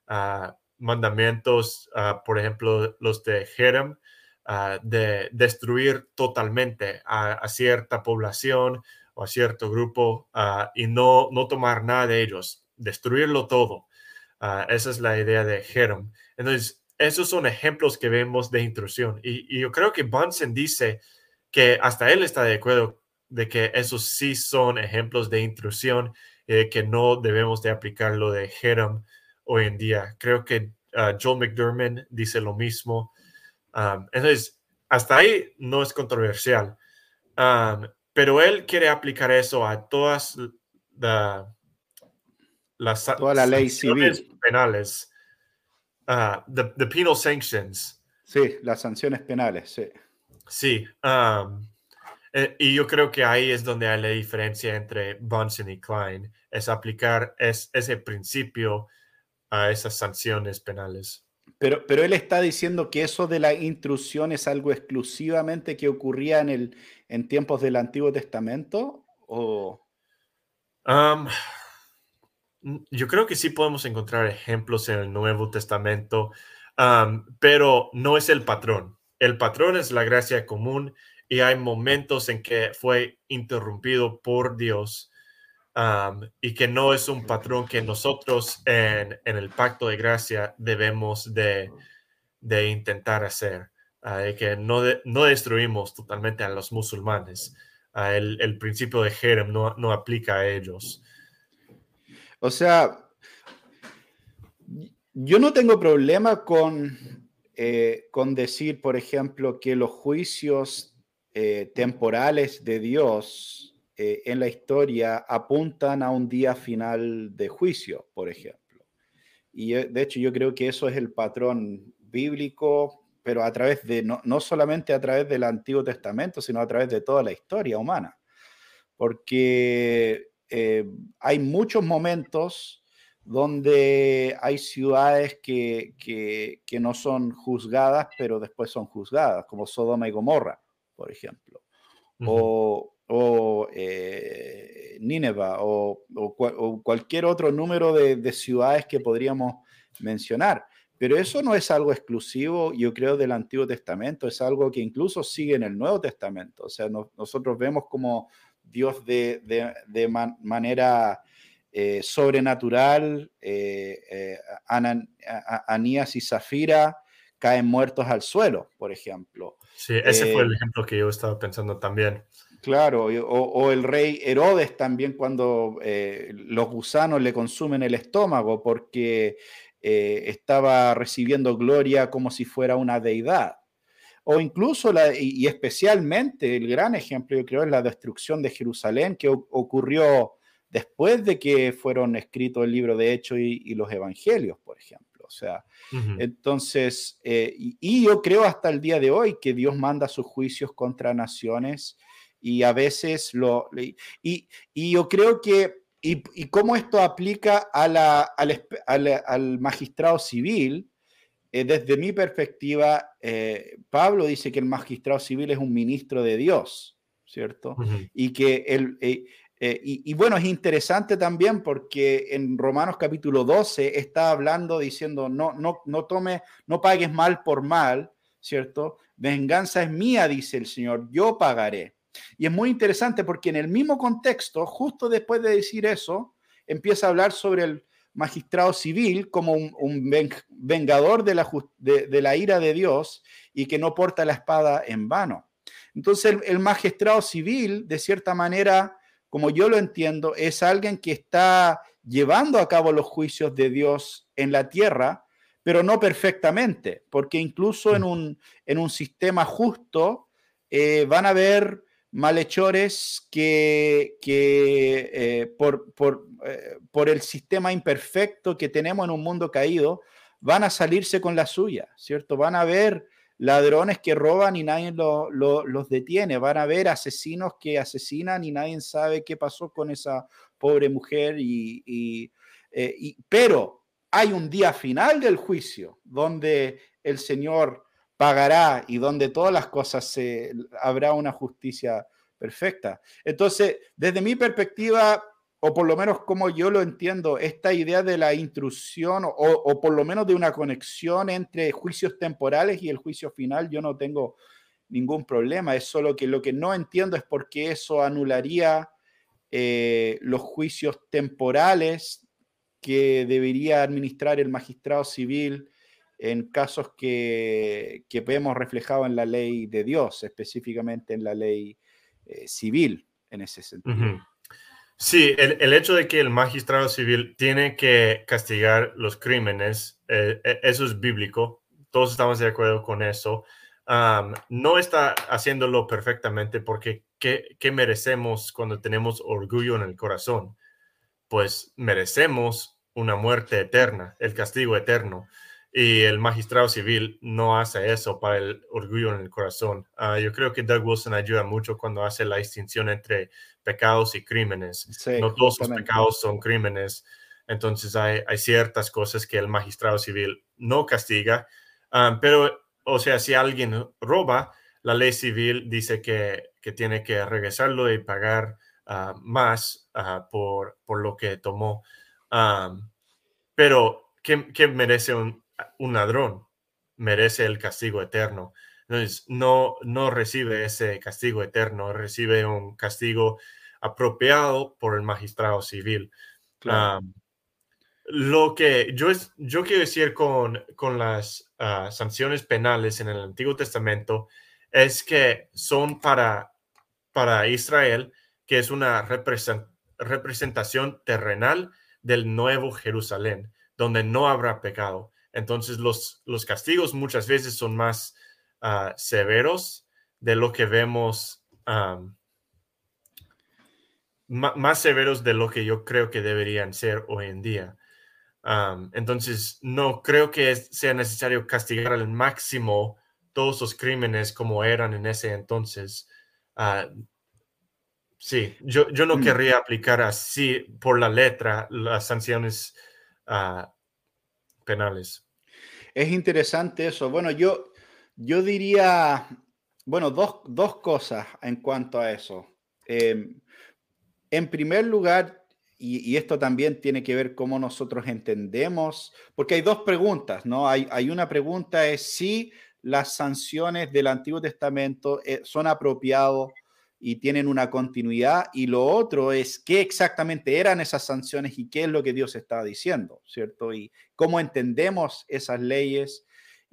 S2: Ah, mandamientos, ah, por ejemplo, los de Jerem, ah, de destruir totalmente a, cierta población o a cierto grupo y no, no tomar nada de ellos, destruirlo todo. esa es la idea de Jerem. Entonces, esos son ejemplos que vemos de intrusión. Y, yo creo que Bunsen dice que hasta él está de acuerdo de que esos sí son ejemplos de intrusión y que no debemos de aplicar lo de Jerem hoy en día. Creo que uh, Joel McDermott dice lo mismo. Um, entonces, hasta ahí no es controversial. Um, pero él quiere aplicar eso a todas las
S1: Toda la ley civil.
S2: penales. Uh, the, penal sanctions.
S1: Sí, las sanciones penales, sí.
S2: Sí. Um, eh, y yo creo que ahí es donde hay la diferencia entre Bunsen y Klein, es aplicar ese principio a esas sanciones penales.
S1: Pero, pero él está diciendo que eso de la intrusión es algo exclusivamente que ocurría en, el, en tiempos del Antiguo Testamento o...
S2: yo creo que sí podemos encontrar ejemplos en el Nuevo Testamento, pero no es el patrón. El patrón es la gracia común y hay momentos en que fue interrumpido por Dios y que no es un patrón que nosotros en, el pacto de gracia debemos de, intentar hacer, uh, que no, no destruimos totalmente a los musulmanes. Ah, el, principio de Jerem no, no aplica a ellos.
S1: O sea, yo no tengo problema con, eh, con decir, por ejemplo, que los juicios eh, temporales de Dios eh, en la historia apuntan a un día final de juicio, por ejemplo. Y de hecho yo creo que eso es el patrón bíblico, pero a través de, no, no solamente a través del Antiguo Testamento, sino a través de toda la historia humana. Porque eh, hay muchos momentos donde hay ciudades que, que, no son juzgadas, pero después son juzgadas, como Sodoma y Gomorra, por ejemplo, o, o eh, Nínive, o, o, cualquier otro número de, de, ciudades que podríamos mencionar. Pero eso no es algo exclusivo, yo creo, del Antiguo Testamento, es algo que incluso sigue en el Nuevo Testamento. O sea, nosotros vemos como Dios de, de, manera eh, sobrenatural, eh, eh, Anías y Zafira caen muertos al suelo, por ejemplo.
S2: Sí, ese fue el ejemplo que yo estaba pensando también.
S1: Claro, o, el rey Herodes también cuando los gusanos le consumen el estómago porque estaba recibiendo gloria como si fuera una deidad o incluso, la, y, especialmente el gran ejemplo, yo creo, es la destrucción de Jerusalén que ocurrió después de que fueron escritos el libro de Hechos y, los Evangelios, por ejemplo. O sea, entonces, eh, y, yo creo hasta el día de hoy que Dios manda sus juicios contra naciones y a veces lo... Y, yo creo que, y, cómo esto aplica a la, al, al magistrado civil, eh, desde mi perspectiva, eh, Pablo dice que el magistrado civil es un ministro de Dios, ¿cierto? Y que él, eh, y, bueno, es interesante también porque en Romanos capítulo 12 está hablando diciendo, no, no, no tome, no pagues mal por mal, ¿cierto? Venganza es mía, dice el Señor, yo pagaré. Y es muy interesante porque en el mismo contexto, justo después de decir eso, empieza a hablar sobre el, magistrado civil como un, vengador de la, de, la, ira de Dios y que no porta la espada en vano. Entonces el, magistrado civil, de cierta manera, como yo lo entiendo, es alguien que está llevando a cabo los juicios de Dios en la tierra, pero no perfectamente, porque incluso en mm. un, en un sistema justo eh, van a haber malhechores que, que eh, por, por, eh, por, el sistema imperfecto que tenemos en un mundo caído, van a salirse con la suya, ¿cierto? Van a ver ladrones que roban y nadie los detiene, van a ver asesinos que asesinan y nadie sabe qué pasó con esa pobre mujer, y, eh, y pero hay un día final del juicio donde el Señor pagará y donde todas las cosas se, habrá una justicia perfecta. Entonces, desde mi perspectiva, o por lo menos como yo lo entiendo, esta idea de la intrusión o, por lo menos de una conexión entre juicios temporales y el juicio final, yo no tengo ningún problema. Es solo que lo que no entiendo es por qué eso anularía eh, los juicios temporales que debería administrar el magistrado civil en casos que, vemos reflejados en la ley de Dios, específicamente en la ley eh, civil en ese sentido.
S2: Sí, el, hecho de que el magistrado civil tiene que castigar los crímenes, eh, e, eso es bíblico, todos estamos de acuerdo con eso. no está haciéndolo perfectamente porque ¿qué, ¿qué merecemos cuando tenemos orgullo en el corazón? Pues merecemos una muerte eterna, el castigo eterno y el magistrado civil no hace eso para el orgullo en el corazón. Ah, yo creo que Doug Wilson ayuda mucho cuando hace la distinción entre pecados y crímenes. no todos los pecados son crímenes. Entonces hay, hay, ciertas cosas que el magistrado civil no castiga. Ah, pero, o sea, si alguien roba, la ley civil dice que, que tiene que regresarlo y pagar ah, más por, por lo que tomó pero, ¿qué, merece un, ladrón? Merece el castigo eterno. Entonces, no, no recibe ese castigo eterno, recibe un castigo apropiado por el magistrado civil. lo que yo, es, yo quiero decir con, con las ah, sanciones penales en el Antiguo Testamento es que son para, para Israel, que es una representación terrenal del nuevo Jerusalén, donde no habrá pecado. Entonces los, los castigos muchas veces son más ah, severos de lo que vemos, más severos de lo que yo creo que deberían ser hoy en día. entonces, no creo que sea necesario castigar al máximo todos los crímenes como eran en ese entonces. Ah, Sí, yo, yo no mm. querría aplicar así por la letra las sanciones ah, penales.
S1: Es interesante eso. Bueno, yo, yo diría, bueno, dos, dos cosas en cuanto a eso. Em, en primer lugar, y, y, esto también tiene que ver cómo nosotros entendemos, porque hay dos preguntas, ¿no? Hay, hay una pregunta es si las sanciones del Antiguo Testamento eh, son apropiados y tienen una continuidad. Y lo otro es qué exactamente eran esas sanciones y qué es lo que Dios estaba diciendo, ¿cierto? Y cómo entendemos esas leyes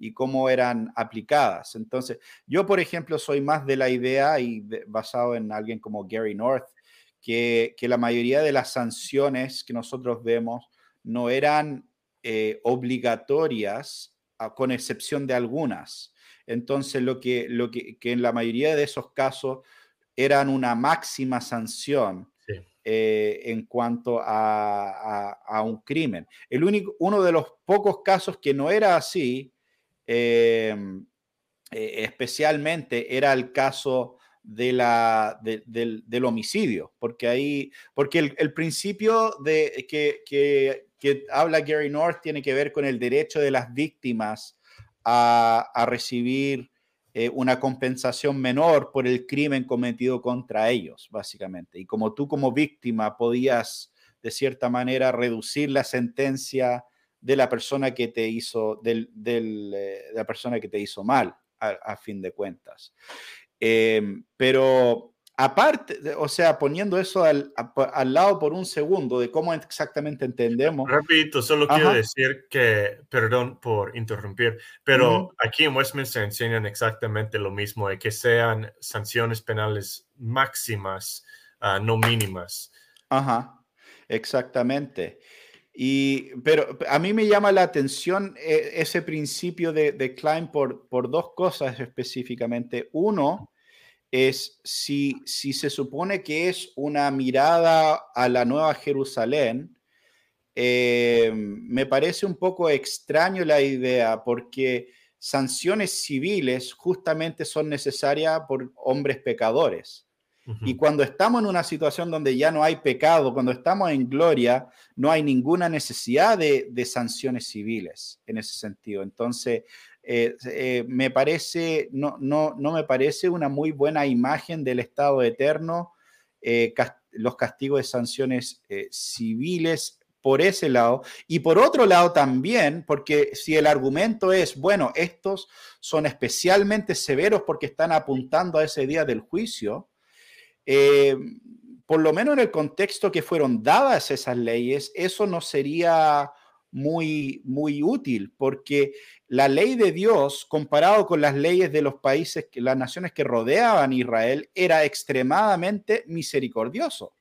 S1: y cómo eran aplicadas. Entonces, yo, por ejemplo, soy más de la idea y basado en alguien como Gary North, que, que, la mayoría de las sanciones que nosotros vemos no eran eh, obligatorias, con excepción de algunas. Entonces, lo que, lo que, que en la mayoría de esos casos eran una máxima sanción eh, en cuanto a, un crimen. El único, uno de los pocos casos que no era así, eh, especialmente, era el caso de la, del, homicidio, porque ahí, porque el, principio de, que, que, habla Gary North tiene que ver con el derecho de las víctimas a, a recibir eh, una compensación menor por el crimen cometido contra ellos, básicamente. Y como tú como víctima podías, de cierta manera, reducir la sentencia de la persona que te hizo, del, eh, de la persona que te hizo mal, a, fin de cuentas. Em, pero Aparte, o sea, poniendo eso al, lado por un segundo de cómo exactamente entendemos.
S2: Repito, solo quiero decir que, perdón por interrumpir, pero aquí en Westminster enseñan exactamente lo mismo, de que sean sanciones penales máximas, ah, no mínimas.
S1: Ajá, exactamente. Y, pero a mí me llama la atención eh, ese principio de, Klein por, por dos cosas específicamente. Uno, es si, si se supone que es una mirada a la Nueva Jerusalén, eh, me parece un poco extraño la idea porque sanciones civiles justamente son necesarias por hombres pecadores. Y cuando estamos en una situación donde ya no hay pecado, cuando estamos en gloria, no hay ninguna necesidad de, sanciones civiles en ese sentido. Entonces, eh, eh, me parece, no, no, no me parece una muy buena imagen del Estado eterno, eh, los castigos de sanciones civiles por ese lado. Y por otro lado también, porque si el argumento es, bueno, estos son especialmente severos porque están apuntando a ese día del juicio, por lo menos en el contexto que fueron dadas esas leyes, eso no sería muy, muy útil, porque la ley de Dios, comparado con las leyes de los países, las naciones que rodeaban Israel, era extremadamente misericordioso.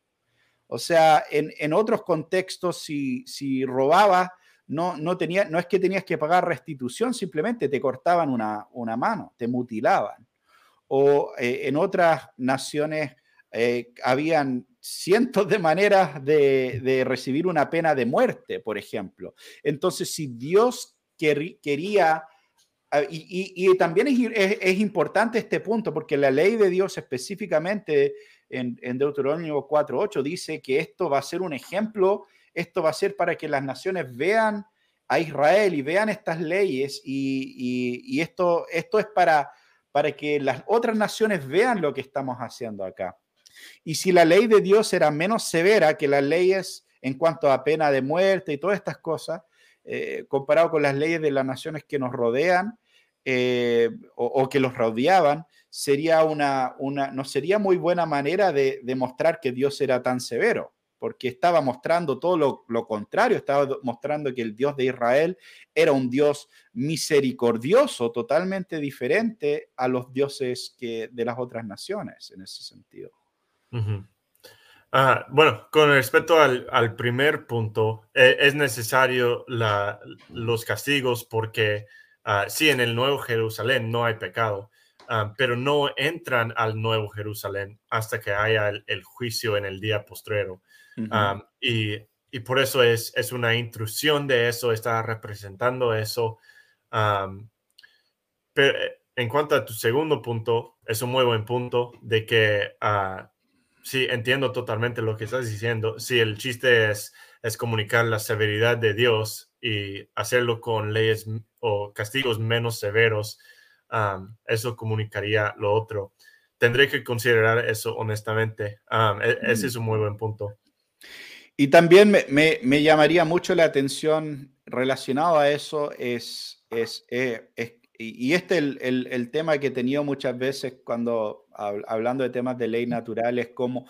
S1: O sea, en, otros contextos, si, si robabas, no, no, tenía, no es que tenías que pagar restitución, simplemente te cortaban una, mano, te mutilaban. O eh, en otras naciones eh, habían cientos de maneras de, recibir una pena de muerte, por ejemplo. Entonces, si Dios quería, ah, y, también es, importante este punto, porque la ley de Dios específicamente en, en Deuteronomio 4.8 dice que esto va a ser un ejemplo, esto va a ser para que las naciones vean a Israel y vean estas leyes, y, esto, esto es para, para que las otras naciones vean lo que estamos haciendo acá. Y si la ley de Dios era menos severa que las leyes en cuanto a pena de muerte y todas estas cosas, eh, comparado con las leyes de las naciones que nos rodean eh, o, que los rodeaban, sería una, una, no sería muy buena manera de demostrar que Dios era tan severo porque estaba mostrando todo lo, contrario, estaba mostrando que el Dios de Israel era un Dios misericordioso, totalmente diferente a los dioses que, de las otras naciones en ese sentido.
S2: Ah, bueno, con respecto al, primer punto, e, es necesario los castigos porque uh, sí, en el Nuevo Jerusalén no hay pecado, ah, pero no entran al Nuevo Jerusalén hasta que haya el juicio en el día postrero y, y, por eso es, es, una intrusión de eso, está representando eso. pero eh, en cuanto a tu segundo punto, es un muy buen punto de que uh, sí, entiendo totalmente lo que estás diciendo. Sí, el chiste es, es comunicar la severidad de Dios y hacerlo con leyes o castigos menos severos. eso comunicaría lo otro. Tendré que considerar eso honestamente. E, ese es un muy buen punto.
S1: Y también me, llamaría mucho la atención relacionado a eso es, es, eh, y este es el, tema que he tenido muchas veces cuando hablando de temas de ley natural, es como,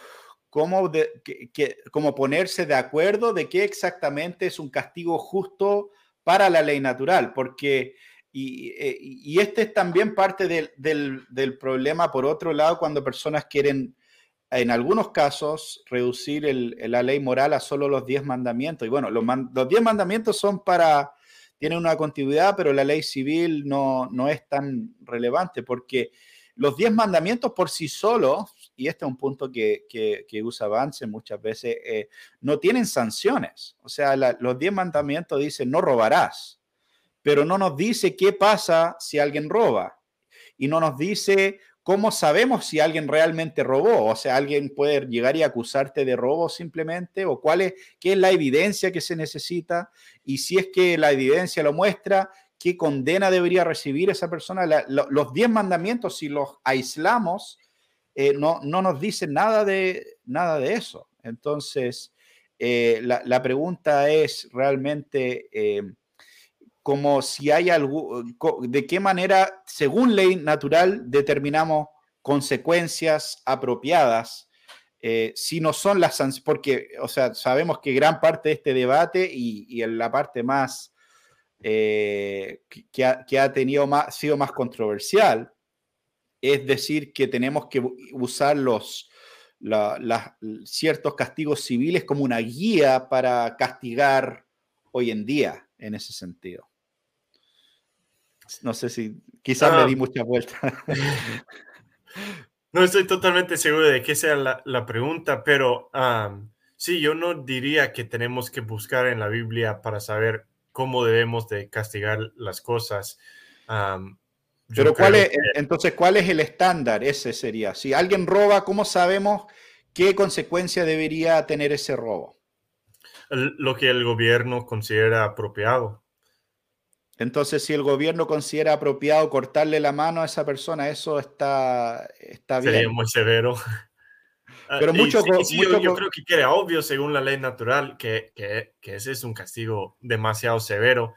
S1: como, que, como ponerse de acuerdo de qué exactamente es un castigo justo para la ley natural, porque, y, eh, y este es también parte del, del, problema, por otro lado, cuando personas quieren en algunos casos, reducir la ley moral a solo los diez mandamientos. Y bueno, los, diez mandamientos son para, tienen una continuidad, pero la ley civil no, no es tan relevante porque los diez mandamientos por sí solos, y este es un punto que, que, usa Vance muchas veces, eh, no tienen sanciones. O sea, los diez mandamientos dicen no robarás, pero no nos dice qué pasa si alguien roba. Y no nos dice ¿cómo sabemos si alguien realmente robó? O sea, alguien puede llegar y acusarte de robo simplemente, o cuál es, qué es la evidencia que se necesita, y si es que la evidencia lo muestra, qué condena debería recibir esa persona. los diez mandamientos, si los aislamos, eh, no, no, nos dicen nada de, nada de eso. Entonces, eh, la, pregunta es realmente... Eh, como si hay algo, de qué manera, según ley natural, determinamos consecuencias apropiadas, eh, si no son las sanciones, porque, o sea, sabemos que gran parte de este debate y, en la parte más eh, que, ha, tenido más, sido más controversial, es decir, que tenemos que usar los, ciertos castigos civiles como una guía para castigar hoy en día en ese sentido. No sé si quizás me di ah. mucha vuelta.
S2: no estoy totalmente seguro de que sea la, pregunta, pero sí, yo no diría que tenemos que buscar en la Biblia para saber cómo debemos de castigar las cosas.
S1: pero cuál es, entonces, ¿cuál es el estándar? Ese sería. Si alguien roba, ¿cómo sabemos qué consecuencia debería tener ese robo?
S2: Lo que el gobierno considera apropiado.
S1: Entonces, si el gobierno considera apropiado cortarle la mano a esa persona, eso está, está bien.
S2: Sería muy severo.
S1: Ah, Pero mucho,
S2: yo, creo que queda obvio, según la ley natural, que, que, que ese es un castigo demasiado severo.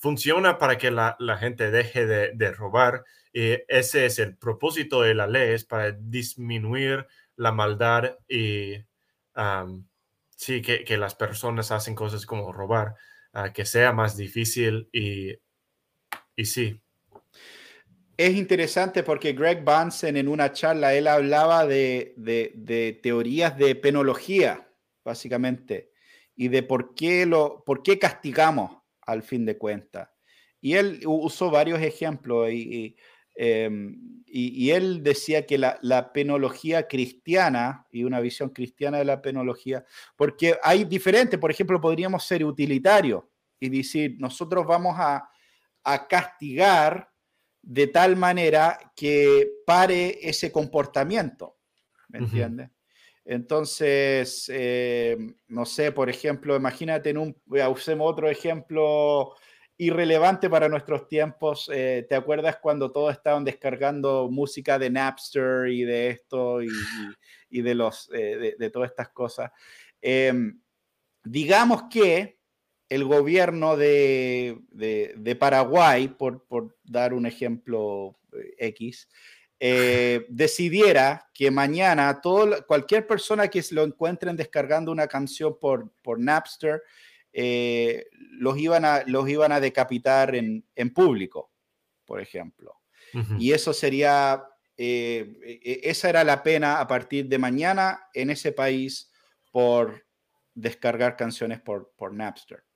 S2: funciona para que la, la gente deje de, de, robar. Y ese es el propósito de la ley, es para disminuir la maldad y sí, que, que las personas hacen cosas como robar que sea más difícil y, y sí.
S1: Es interesante porque Greg Bansen en una charla, él hablaba de, de, teorías de penología, básicamente, y de por qué, lo, por qué castigamos al fin de cuentas. Y él usó varios ejemplos y, em, y, él decía que la, la, penología cristiana y una visión cristiana de la penología, porque hay diferentes, por ejemplo, podríamos ser utilitarios y decir, nosotros vamos a, castigar de tal manera que pare ese comportamiento, ¿me entiendes? Entonces, eh, no sé, por ejemplo, imagínate en un, usemos otro ejemplo irrelevante para nuestros tiempos. Eh, ¿Te acuerdas cuando todos estaban descargando música de Napster y de esto y, de, los, eh, de, todas estas cosas? Em, digamos que el gobierno de, Paraguay, por, dar un ejemplo eh, X, eh, decidiera que mañana todo, cualquier persona que se lo encuentren descargando una canción por, por Napster, eh, los, iban a, los iban a decapitar en, público, por ejemplo. Y eso sería, e, esa era la pena a partir de mañana en ese país por descargar canciones por, por Napster.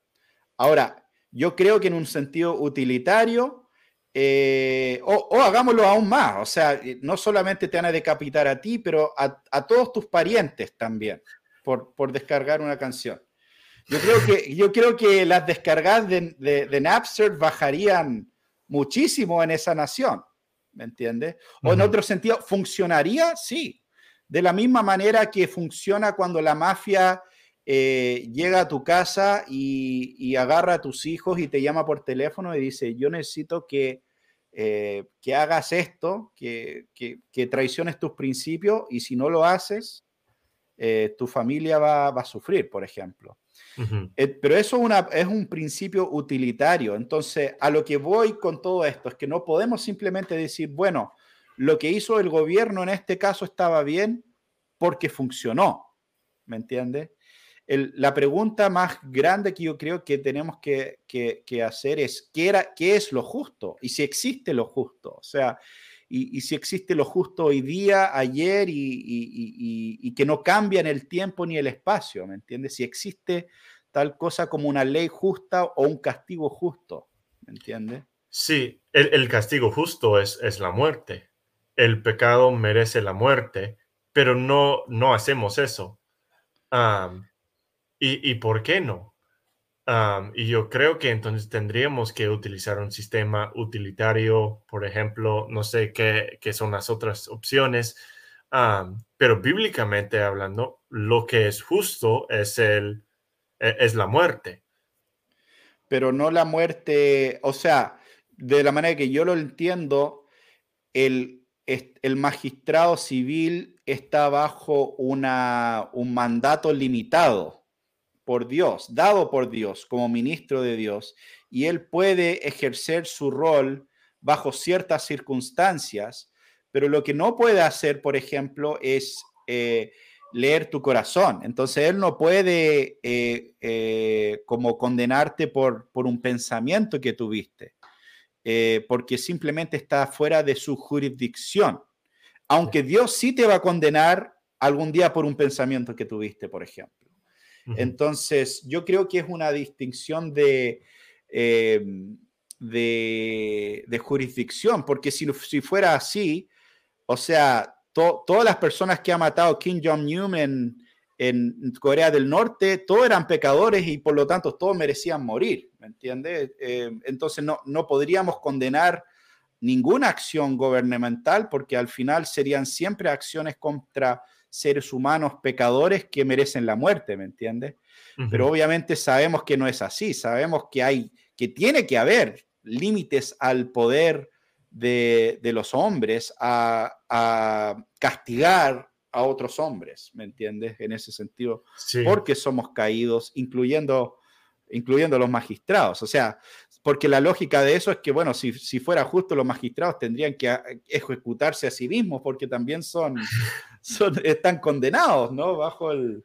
S1: Ahora, yo creo que en un sentido utilitario, eh, o, hagámoslo aún más, o sea, eh, no solamente te van a decapitar a ti, pero a, todos tus parientes también por, por, descargar una canción. Yo creo que, yo creo que las descargas de, de, Napster bajarían muchísimo en esa nación, ¿me entiendes? O en otro sentido, ¿funcionaría? Sí. De la misma manera que funciona cuando la mafia eh, llega a tu casa y, agarra a tus hijos y te llama por teléfono y dice, yo necesito que, eh, que hagas esto, que, que, traiciones tus principios y si no lo haces, eh, tu familia va, a sufrir, por ejemplo. pero eso una, es un principio utilitario. Entonces, a lo que voy con todo esto es que no podemos simplemente decir, bueno, lo que hizo el gobierno en este caso estaba bien porque funcionó. ¿Me entiendes? La pregunta más grande que yo creo que tenemos que, hacer es ¿qué, era, ¿qué es lo justo? Y si existe lo justo. O sea, y, si existe lo justo hoy día, ayer y, que no cambia en el tiempo ni el espacio, ¿me entiendes? Si existe tal cosa como una ley justa o un castigo justo, ¿me entiendes?
S2: Sí, el, castigo justo es, es, la muerte. El pecado merece la muerte, pero no, no hacemos eso. ¿Y, por qué no? y yo creo que entonces tendríamos que utilizar un sistema utilitario, por ejemplo, no sé qué, qué son las otras opciones, pero bíblicamente hablando, lo que es justo es, el, e, es la muerte.
S1: Pero no la muerte, o sea, de la manera que yo lo entiendo, el, el magistrado civil está bajo una, un mandato limitado por Dios, dado por Dios como ministro de Dios, y él puede ejercer su rol bajo ciertas circunstancias, pero lo que no puede hacer, por ejemplo, es eh, leer tu corazón. Entonces, él no puede eh, eh, como condenarte por, por un pensamiento que tuviste, porque simplemente está fuera de su jurisdicción. Aunque Dios sí te va a condenar algún día por un pensamiento que tuviste, por ejemplo. Entonces, yo creo que es una distinción de, em, de, jurisdicción, porque si, si, fuera así, o sea, todas las personas que ha matado Kim Jong-un en, Corea del Norte, todos eran pecadores y por lo tanto todos merecían morir, ¿me entiendes? Em, entonces, no, no podríamos condenar ninguna acción gubernamental porque al final serían siempre acciones contra seres humanos pecadores que merecen la muerte, ¿me entiendes? Pero obviamente sabemos que no es así, sabemos que hay, que tiene que haber límites al poder de, los hombres a, castigar a otros hombres, ¿me entiendes? En ese sentido, porque somos caídos, incluyendo, incluyendo los magistrados. O sea, porque la lógica de eso es que, bueno, si, si, fuera justo, los magistrados tendrían que ejecutarse a sí mismos, porque también son, son están condenados, ¿no? Bajo, el,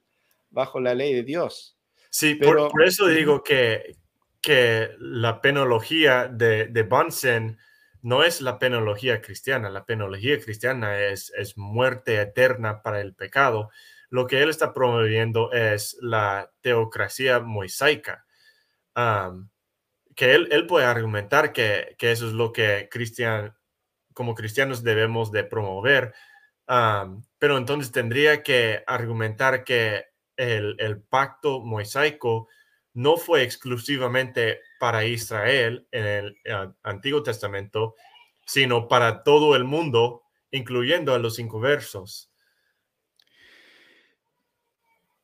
S1: bajo la ley de Dios.
S2: Sí, Pero, por, eso digo que, que la penología de, de Bunsen no es la penología cristiana. La penología cristiana es, es muerte eterna para el pecado. Lo que él está promoviendo es la teocracia moisaica que él, puede argumentar que, eso es lo que cristian, como cristianos debemos de promover, pero entonces tendría que argumentar que el, pacto mosaico no fue exclusivamente para Israel en el eh, Antiguo Testamento, sino para todo el mundo, incluyendo a los cinco versos.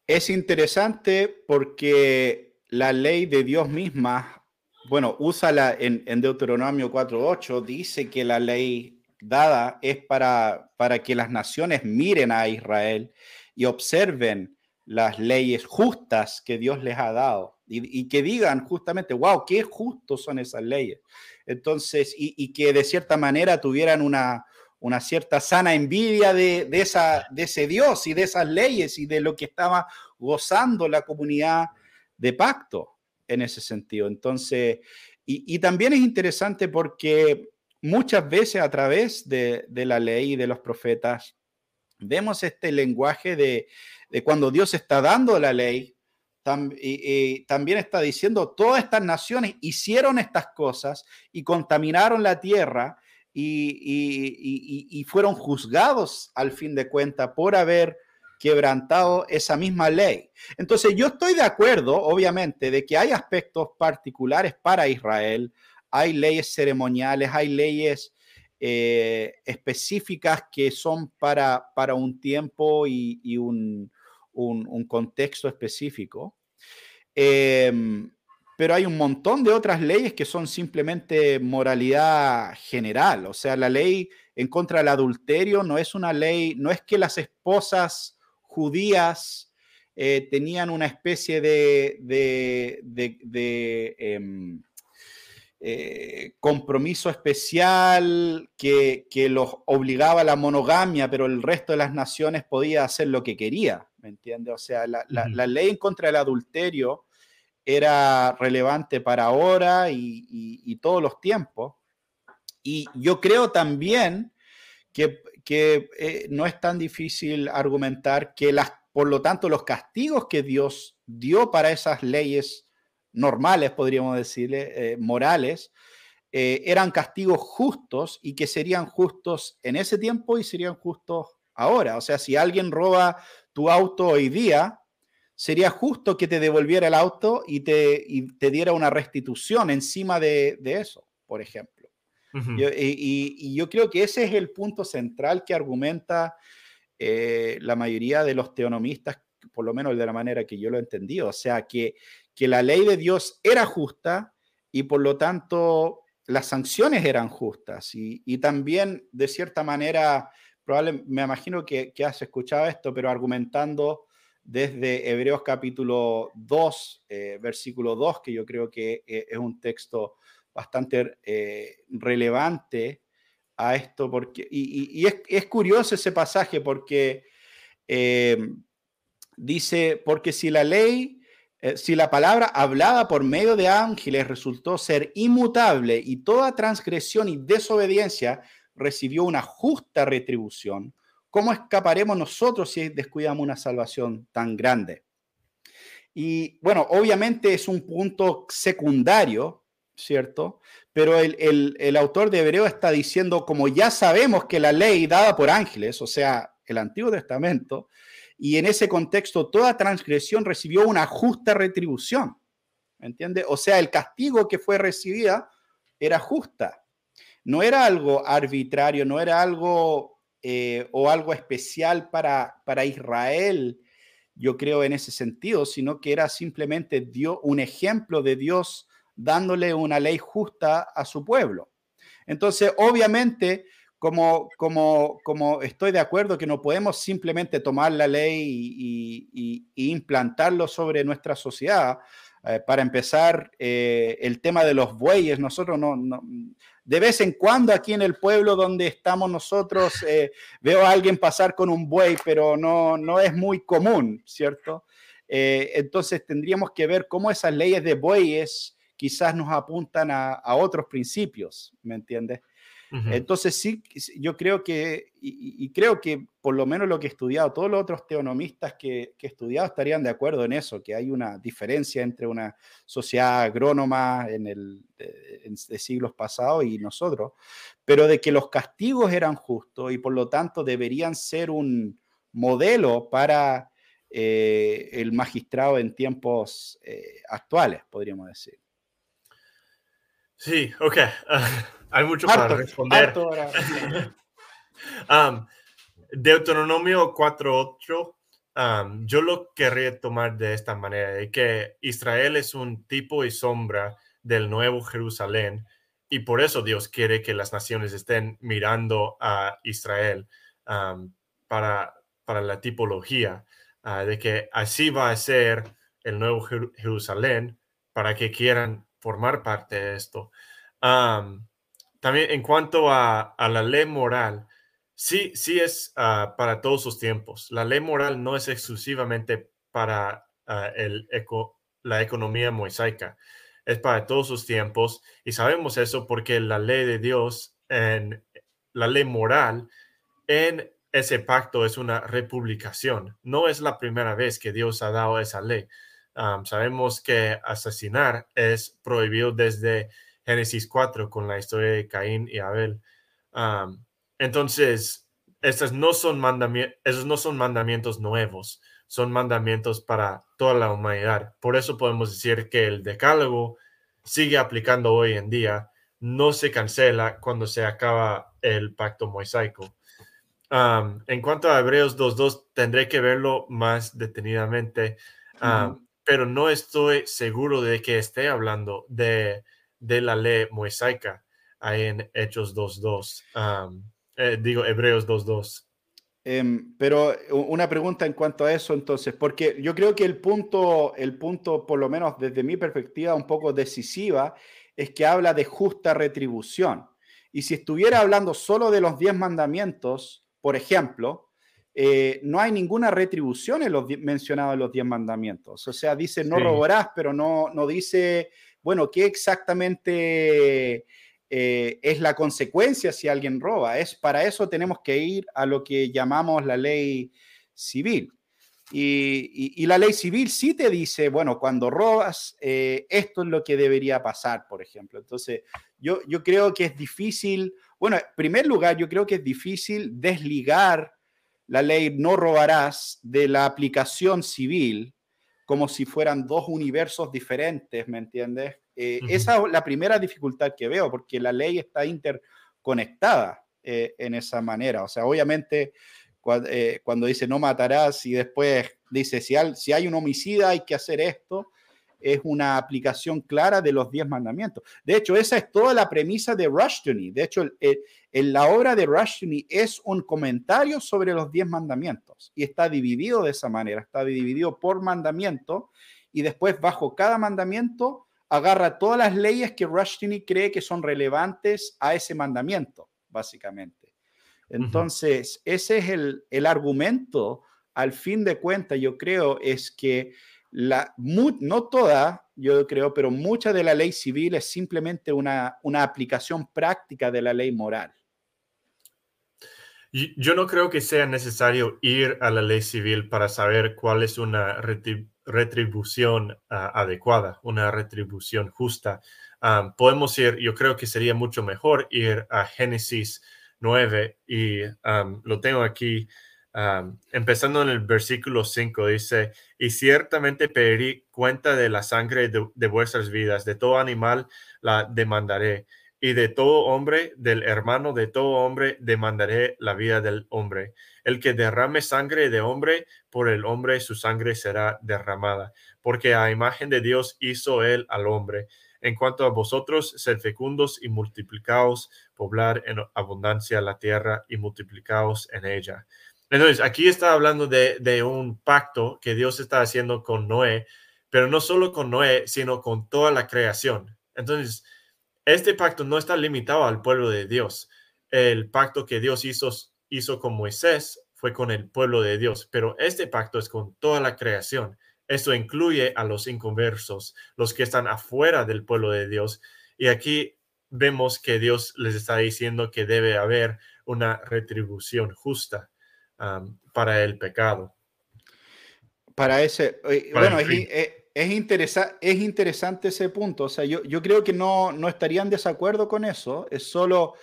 S1: Es interesante porque la ley de Dios misma bueno, usa la, en, Deuteronomio 4.8, dice que la ley dada es para, para que las naciones miren a Israel y observen las leyes justas que Dios les ha dado. Y, que digan justamente, wow, qué justos son esas leyes. Entonces, y, que de cierta manera tuvieran una, una cierta sana envidia de, esa, de ese Dios y de esas leyes y de lo que estaba gozando la comunidad de pacto en ese sentido. Entonces, y, también es interesante porque muchas veces a través de, la ley y de los profetas, vemos este lenguaje de, de cuando Dios está dando la ley, y, también está diciendo, todas estas naciones hicieron estas cosas y contaminaron la tierra y, y fueron juzgados al fin de cuentas por haber quebrantado esa misma ley. Entonces yo estoy de acuerdo, obviamente, de que hay aspectos particulares para Israel, hay leyes ceremoniales, hay leyes eh, específicas que son para, para un tiempo y, un, contexto específico. Em, pero hay un montón de otras leyes que son simplemente moralidad general. O sea, la ley en contra del adulterio no es una ley, no es que las esposas judías eh, tenían una especie de, de, em, eh, compromiso especial que, los obligaba a la monogamia, pero el resto de las naciones podía hacer lo que quería, ¿me entiendes? O sea, la, ley en contra del adulterio era relevante para ahora y, todos los tiempos. Y yo creo también que, eh, no es tan difícil argumentar que las, por lo tanto, los castigos que Dios dio para esas leyes normales, podríamos decirle, eh, morales, eh, eran castigos justos y que serían justos en ese tiempo y serían justos ahora. O sea, si alguien roba tu auto hoy día, sería justo que te devolviera el auto y te, te diera una restitución encima de, eso, por ejemplo. Y, yo creo que ese es el punto central que argumenta eh, la mayoría de los teonomistas, por lo menos de la manera que yo lo he entendido. O sea, que que la ley de Dios era justa y por lo tanto las sanciones eran justas. Y, también, de cierta manera, probablemente, me imagino que, has escuchado esto, pero argumentando desde Hebreos capítulo 2, eh, versículo 2, que yo creo que eh, es un texto bastante eh, relevante a esto, porque, y, es, curioso ese pasaje porque dice, porque si la ley eh, si la palabra hablada por medio de ángeles resultó ser inmutable y toda transgresión y desobediencia recibió una justa retribución, ¿cómo escaparemos nosotros si descuidamos una salvación tan grande? Y bueno, obviamente es un punto secundario, ¿cierto? Pero el, el autor de Hebreo está diciendo, como ya sabemos que la ley dada por ángeles, o sea, el Antiguo Testamento, y en ese contexto toda transgresión recibió una justa retribución. ¿Me entiende? O sea, el castigo que fue recibida era justa. No era algo arbitrario, no era algo eh, o algo especial para, para Israel, yo creo en ese sentido, sino que era simplemente dio un ejemplo de Dios dándole una ley justa a su pueblo. Entonces, obviamente, como, como, como estoy de acuerdo que no podemos simplemente tomar la ley y, implantarlo sobre nuestra sociedad. Eh, para empezar, eh, el tema de los bueyes, nosotros no, de vez en cuando aquí en el pueblo donde estamos nosotros, eh, veo a alguien pasar con un buey, pero no, no es muy común, ¿cierto? entonces tendríamos que ver cómo esas leyes de bueyes quizás nos apuntan a, a otros principios, ¿me entiendes? Entonces sí, yo creo que, y, creo que por lo menos lo que he estudiado, todos los otros teonomistas que, que he estudiado estarían de acuerdo en eso, que hay una diferencia entre una sociedad agrónoma en el, de, siglos pasados y nosotros, pero de que los castigos eran justos y por lo tanto deberían ser un modelo para eh, el magistrado en tiempos eh, actuales, podríamos decir.
S2: Sí, ok. hay mucho para responder. um, Deuteronomio 4.8, um, yo lo querría tomar de esta manera, de que Israel es un tipo y sombra del nuevo Jerusalén y por eso Dios quiere que las naciones estén mirando a Israel um, para, para la tipología. ah, de que así va a ser el nuevo Jerusalén para que quieran formar parte de esto. también en cuanto a, la ley moral, sí, sí es ah, para todos sus tiempos. La ley moral no es exclusivamente para ah, el la economía mosaica, es para todos sus tiempos y sabemos eso porque la ley de Dios, en la ley moral, en ese pacto es una republicación. No es la primera vez que Dios ha dado esa ley sabemos que asesinar es prohibido desde Génesis 4 con la historia de Caín y Abel. entonces, estos no, son esos no son mandamientos nuevos, son mandamientos para toda la humanidad. Por eso podemos decir que el decálogo sigue aplicando hoy en día, no se cancela cuando se acaba el pacto mosaico. en cuanto a Hebreos 2.2, tendré que verlo más detenidamente pero no estoy seguro de que esté hablando de, la ley mosaica ahí en Hechos 2.2. Eh, digo, Hebreos 2.2.
S1: Em, pero una pregunta en cuanto a eso entonces, porque yo creo que el punto, el punto, por lo menos desde mi perspectiva, un poco decisiva, es que habla de justa retribución. Y si estuviera hablando solo de los diez mandamientos, por ejemplo, eh, no hay ninguna retribución en los mencionados en los diez mandamientos. O sea, dice no robarás, pero no, no dice, bueno, ¿qué exactamente eh, es la consecuencia si alguien roba? Es, para eso tenemos que ir a lo que llamamos la ley civil. Y, la ley civil sí te dice, bueno, cuando robas, eh, esto es lo que debería pasar, por ejemplo. Entonces, yo, yo creo que es difícil, bueno, en primer lugar, yo creo que es difícil desligar la ley no robarás de la aplicación civil como si fueran dos universos diferentes, ¿me entiendes? Eh, esa es la primera dificultad que veo, porque la ley está interconectada eh, en esa manera. O sea, obviamente eh, cuando, dice no matarás y después dice si si hay un homicida hay que hacer esto, es una aplicación clara de los diez mandamientos. De hecho, esa es toda la premisa de Rushduni. De hecho, en la obra de Rushduni es un comentario sobre los diez mandamientos y está dividido de esa manera, está dividido por mandamiento y después bajo cada mandamiento agarra todas las leyes que Rushduni cree que son relevantes a ese mandamiento, básicamente. Entonces, ese es el, el argumento, al fin de cuentas, yo creo, es que no toda, yo creo, pero mucha de la ley civil es simplemente una, una aplicación práctica de la ley moral.
S2: Yo no creo que sea necesario ir a la ley civil para saber cuál es una retribución ah, adecuada, una retribución justa. Ah, podemos ir, yo creo que sería mucho mejor ir a Génesis 9 y ah, lo tengo aquí empezando en el versículo 5, dice, y ciertamente pediré cuenta de la sangre de, vuestras vidas, de todo animal la demandaré, y de todo hombre, del hermano de todo hombre, demandaré la vida del hombre. El que derrame sangre de hombre, por el hombre su sangre será derramada, porque a imagen de Dios hizo él al hombre. En cuanto a vosotros, ser fecundos y multiplicaos, poblar en abundancia la tierra y multiplicaos en ella. Entonces, aquí está hablando de, un pacto que Dios está haciendo con Noé, pero no solo con Noé, sino con toda la creación. Entonces, este pacto no está limitado al pueblo de Dios. El pacto que Dios hizo, hizo con Moisés fue con el pueblo de Dios, pero este pacto es con toda la creación. Esto incluye a los inconversos, los que están afuera del pueblo de Dios. Y aquí vemos que Dios les está diciendo que debe haber una retribución justa para el pecado.
S1: Para ese, bueno, es, es, interesante ese punto. O sea, yo, yo creo que no, no estarían de desacuerdo con eso. Es solo,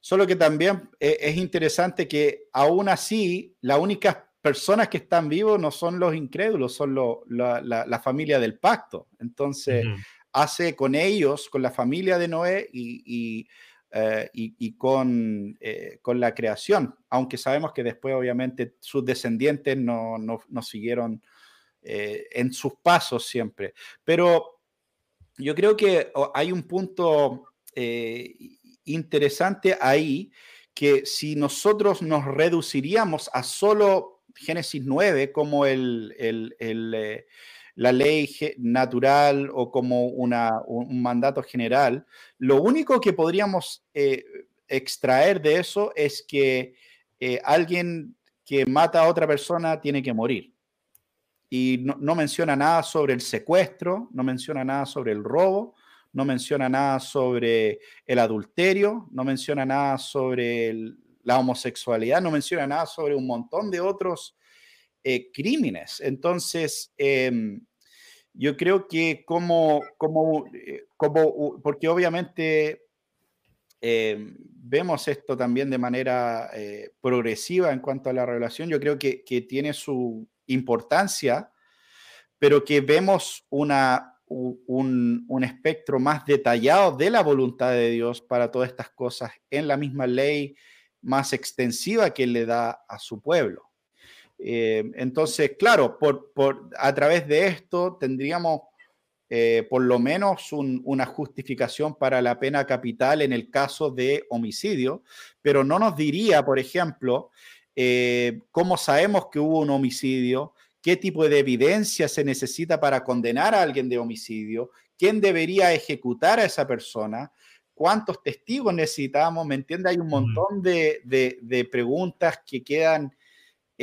S1: solo que también e, es, interesante que aún así, las únicas personas que están vivos no son los incrédulos, son la, familia del pacto. Entonces, hace con ellos, con la familia de Noé y eh, y, con, eh, con, la creación, aunque sabemos que después obviamente sus descendientes no, no, siguieron eh, en sus pasos siempre. Pero yo creo que hay un punto interesante ahí, que si nosotros nos reduciríamos a solo Génesis 9 como el, eh, la ley natural o como un mandato general, lo único que podríamos eh, extraer de eso es que eh, alguien que mata a otra persona tiene que morir. Y no, no, menciona nada sobre el secuestro, no menciona nada sobre el robo, no menciona nada sobre el adulterio, no menciona nada sobre la homosexualidad, no menciona nada sobre un montón de otros eh, crímenes. Entonces, em, yo creo que como, como, eh, como porque obviamente em, vemos esto también de manera eh, progresiva en cuanto a la revelación, yo creo que, que tiene su importancia, pero que vemos una, un, un, espectro más detallado de la voluntad de Dios para todas estas cosas en la misma ley más extensiva que le da a su pueblo. Eh, entonces, claro, por, por, a través de esto tendríamos eh, por lo menos una justificación para la pena capital en el caso de homicidio, pero no nos diría, por ejemplo, eh, cómo sabemos que hubo un homicidio, qué tipo de evidencia se necesita para condenar a alguien de homicidio, quién debería ejecutar a esa persona, cuántos testigos necesitamos, ¿me entiende? Hay un montón de, preguntas que quedan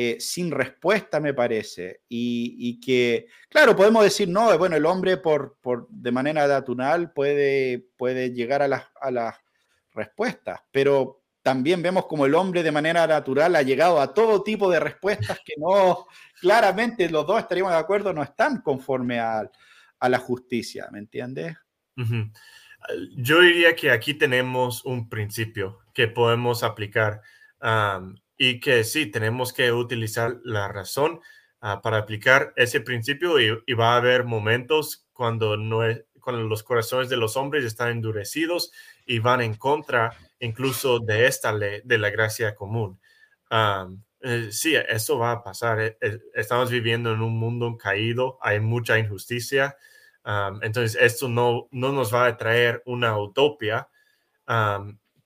S1: eh, sin respuesta, me parece, y, que, claro, podemos decir, no, bueno, el hombre por, por de manera natural puede, puede llegar a las, a las respuestas, pero también vemos como el hombre de manera natural ha llegado a todo tipo de respuestas que no, claramente los dos estaríamos de acuerdo, no están conforme a, la justicia, ¿me entiendes?
S2: Yo diría que aquí tenemos un principio que podemos aplicar y que sí, tenemos que utilizar la razón ah, para aplicar ese principio y, va a haber momentos cuando, no cuando los corazones de los hombres están endurecidos y van en contra incluso de esta ley, de la gracia común. Eh, sí, eso va a pasar. Eh, eh, estamos viviendo en un mundo caído, hay mucha injusticia entonces, esto no, no nos va a traer una utopia,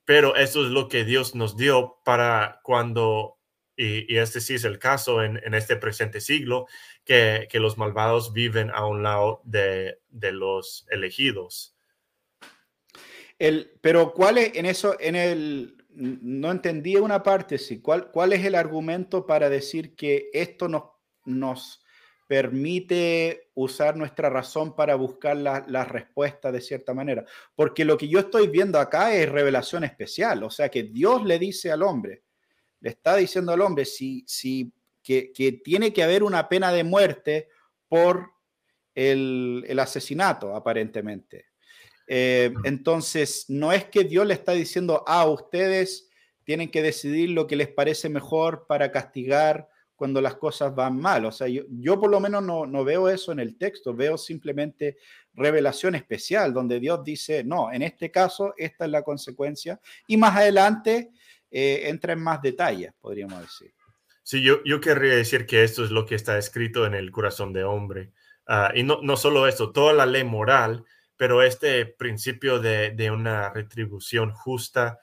S2: pero eso es lo que Dios nos dio para cuando, y, este sí es el caso en, en este presente siglo, que, que, los malvados viven a un lado de, de los elegidos.
S1: El, pero ¿cuál es en eso, en el, no entendí una parte, sí, ¿cuál, cuál es el argumento para decir que esto nos, nos permite usar nuestra razón para buscar la, la, respuesta de cierta manera. Porque lo que yo estoy viendo acá es revelación especial, o sea que Dios le dice al hombre, le está diciendo al hombre si, si, que, que tiene que haber una pena de muerte por el, el asesinato, aparentemente. Eh, entonces, no es que Dios le está diciendo, ah, ustedes tienen que decidir lo que les parece mejor para castigar cuando las cosas van mal. O sea, yo, por lo menos no, veo eso en el texto, veo simplemente revelación especial, donde Dios dice, no, en este caso esta es la consecuencia, y más adelante eh, entra en más detalles, podríamos decir.
S2: Sí, yo, yo querría decir que esto es lo que está escrito en el corazón de hombre. Ah, y no, no solo esto, toda la ley moral, pero este principio de, una retribución justa,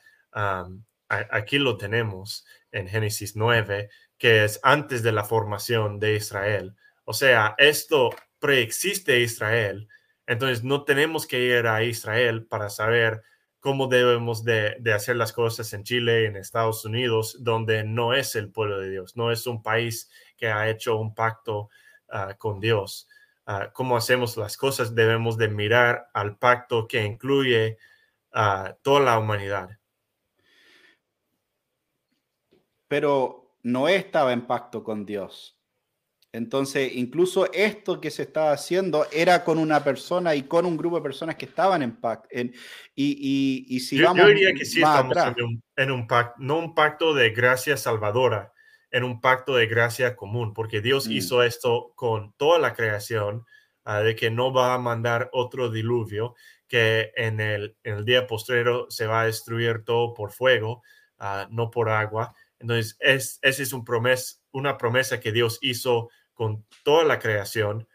S2: aquí lo tenemos en Génesis 9, que es antes de la formación de Israel. O sea, esto preexiste Israel, entonces no tenemos que ir a Israel para saber cómo debemos de, hacer las cosas en Chile, en Estados Unidos, donde no es el pueblo de Dios, no es un país que ha hecho un pacto ah, con Dios. Uh, cómo hacemos las cosas, debemos de mirar al pacto que incluye a toda la humanidad.
S1: Pero Noé estaba en pacto con Dios. Entonces, incluso esto que se estaba haciendo era con una persona y con un grupo de personas que estaban en pacto. y, y, si
S2: yo, diría que sí estamos en, un, pacto, no un pacto de gracia salvadora, en un pacto de gracia común, porque Dios mm. hizo esto con toda la creación, ah, de que no va a mandar otro diluvio, que en el, en el día postrero se va a destruir todo por fuego, ah, no por agua entonces, es, esa es un una promesa que Dios hizo con toda la creación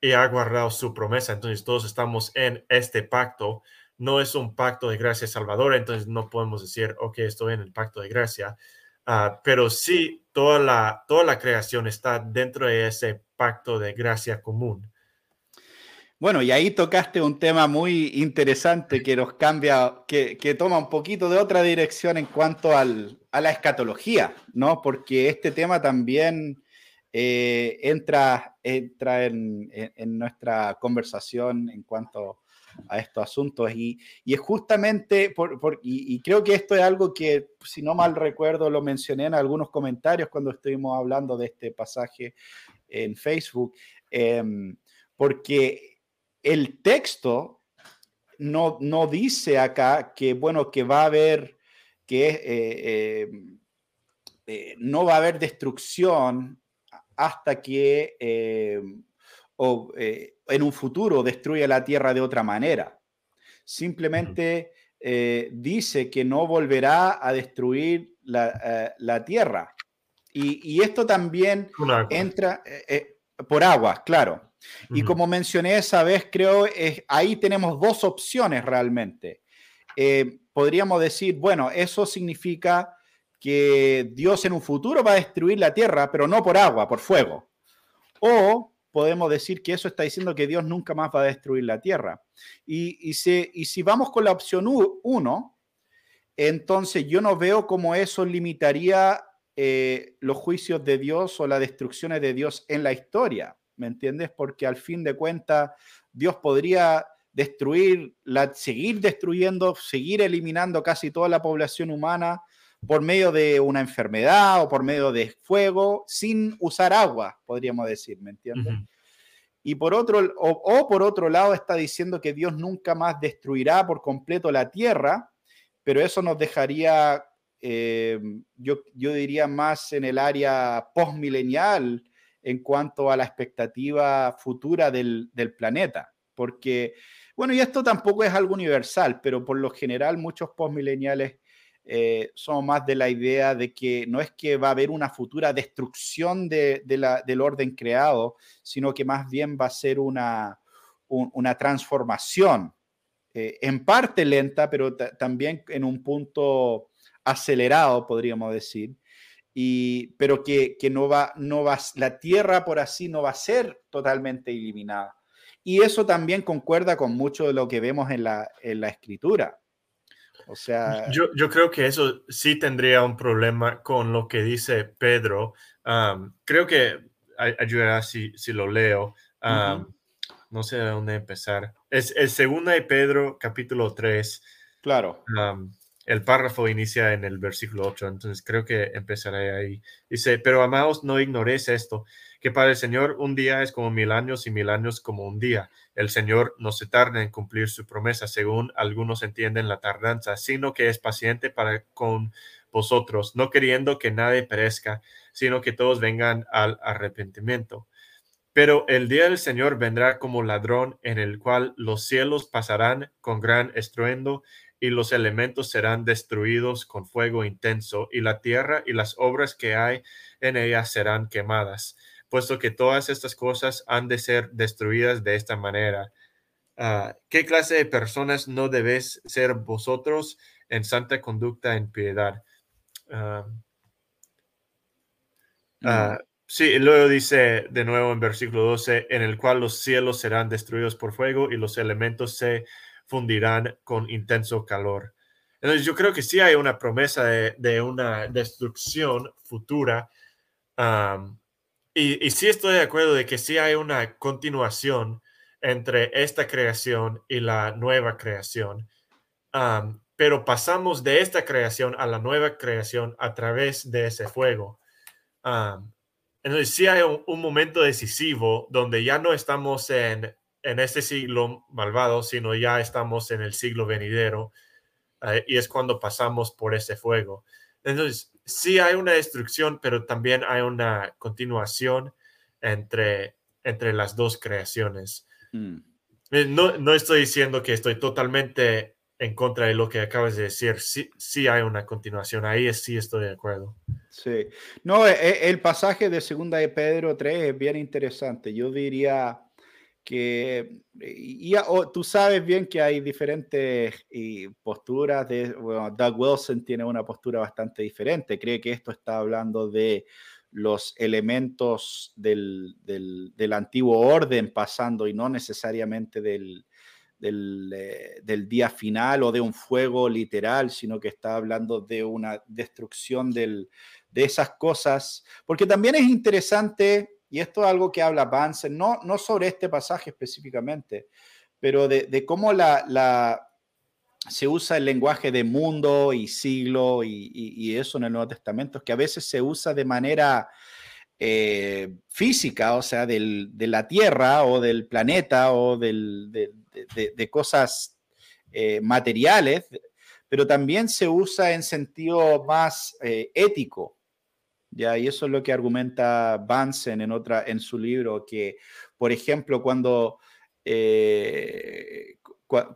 S2: y ha guardado su promesa. Entonces, todos estamos en este pacto. No es un pacto de gracia salvadora, entonces no podemos decir, ok, estoy en el pacto de gracia. Ah, pero sí, toda la, toda la creación está dentro de ese pacto de gracia común.
S1: Bueno, y ahí tocaste un tema muy interesante que nos cambia, que, toma un poquito de otra dirección en cuanto a la escatología, ¿no? Porque este tema también eh, entra, entra en, nuestra conversación en cuanto a estos asuntos. Y, es justamente, por, y, creo que esto es algo que, si no mal recuerdo, lo mencioné en algunos comentarios cuando estuvimos hablando de este pasaje en Facebook, em, porque el texto no, no dice acá que, bueno, que va a haber, que eh, eh, eh, no va a haber destrucción hasta que o, en un futuro destruya la tierra de otra manera. Simplemente dice que no volverá a destruir la, tierra. Y, y, esto también entra por agua, claro. Y como mencioné esa vez, creo, es, ahí tenemos dos opciones realmente. Eh, podríamos decir, bueno, eso significa que Dios en un futuro va a destruir la tierra, pero no por agua, por fuego. O podemos decir que eso está diciendo que Dios nunca más va a destruir la tierra. Y, y, si vamos con la opción 1, entonces yo no veo cómo eso limitaría eh, los juicios de Dios o las destrucciones de Dios en la historia. ¿Me entiendes? Porque al fin de cuentas Dios podría destruir, la, seguir destruyendo, seguir eliminando casi toda la población humana por medio de una enfermedad o por medio de fuego, sin usar agua, podríamos decir, ¿me entiendes? Y por otro, o, por otro lado está diciendo que Dios nunca más destruirá por completo la tierra, pero eso nos dejaría, eh, yo, yo diría más en el área postmilenial, en cuanto a la expectativa futura del, planeta. Porque, bueno, y esto tampoco es algo universal, pero por lo general muchos postmileniales eh, son más de la idea de que no es que va a haber una futura destrucción del orden creado, sino que más bien va a ser una, una transformación, eh, en parte lenta, pero también en un punto acelerado, podríamos decir, pero que, no, va, no va, la tierra por así no va a ser totalmente eliminada. Y eso también concuerda con mucho de lo que vemos en la, en la escritura. O sea...
S2: Yo, yo, creo que eso sí tendría un problema con lo que dice Pedro. creo que ayudará si, si lo leo. No sé de dónde empezar. Es, el segundo de Pedro, capítulo 3.
S1: Claro
S2: el párrafo inicia en el versículo 8, entonces creo que empezaré ahí. Dice, pero amados, no ignoréis esto, que para el Señor un día es como mil años y mil años como un día. El Señor no se tarda en cumplir su promesa, según algunos entienden la tardanza, sino que es paciente para con vosotros, no queriendo que nadie perezca, sino que todos vengan al arrepentimiento. Pero el día del Señor vendrá como ladrón, en el cual los cielos pasarán con gran estruendo y los elementos serán destruidos con fuego intenso, y la tierra y las obras que hay en ella serán quemadas, puesto que todas estas cosas han de ser destruidas de esta manera. Ah, ¿Qué clase de personas no debéis ser vosotros en santa conducta en piedad? Ah, ah, sí, luego dice de nuevo en versículo 12, en el cual los cielos serán destruidos por fuego y los elementos se fundirán con intenso calor. Entonces yo creo que sí hay una promesa de, una destrucción futura. y, y, sí estoy de acuerdo de que sí hay una continuación entre esta creación y la nueva creación. pero pasamos de esta creación a la nueva creación a través de ese fuego. entonces sí hay un momento decisivo donde ya no estamos en en este siglo malvado, sino ya estamos en el siglo venidero eh, y es cuando pasamos por ese fuego. Entonces, sí hay una destrucción, pero también hay una continuación entre, entre las dos creaciones. Mm. Eh, no, no, estoy diciendo que estoy totalmente en contra de lo que acabas de decir. Sí, sí hay una continuación. Ahí sí estoy de acuerdo.
S1: Sí. No, e, e, el pasaje de segunda de Pedro 3 es bien interesante. Yo diría que y, tú sabes bien que hay diferentes posturas. De, Doug Wilson tiene una postura bastante diferente. Cree que esto está hablando de los elementos del, del, antiguo orden pasando y no necesariamente del, eh, del, día final o de un fuego literal, sino que está hablando de una destrucción de esas cosas, porque también es interesante, y esto es algo que habla Vance, no, no sobre este pasaje específicamente, pero de, cómo la, la, se usa el lenguaje de mundo y siglo y, eso en el Nuevo Testamento, que a veces se usa de manera eh, física, o sea, de la Tierra o del planeta o de, cosas eh, materiales, pero también se usa en sentido más eh, ético. ¿Ya? Y eso es lo que argumenta Bansen en, otra, en su libro, que, por ejemplo, cuando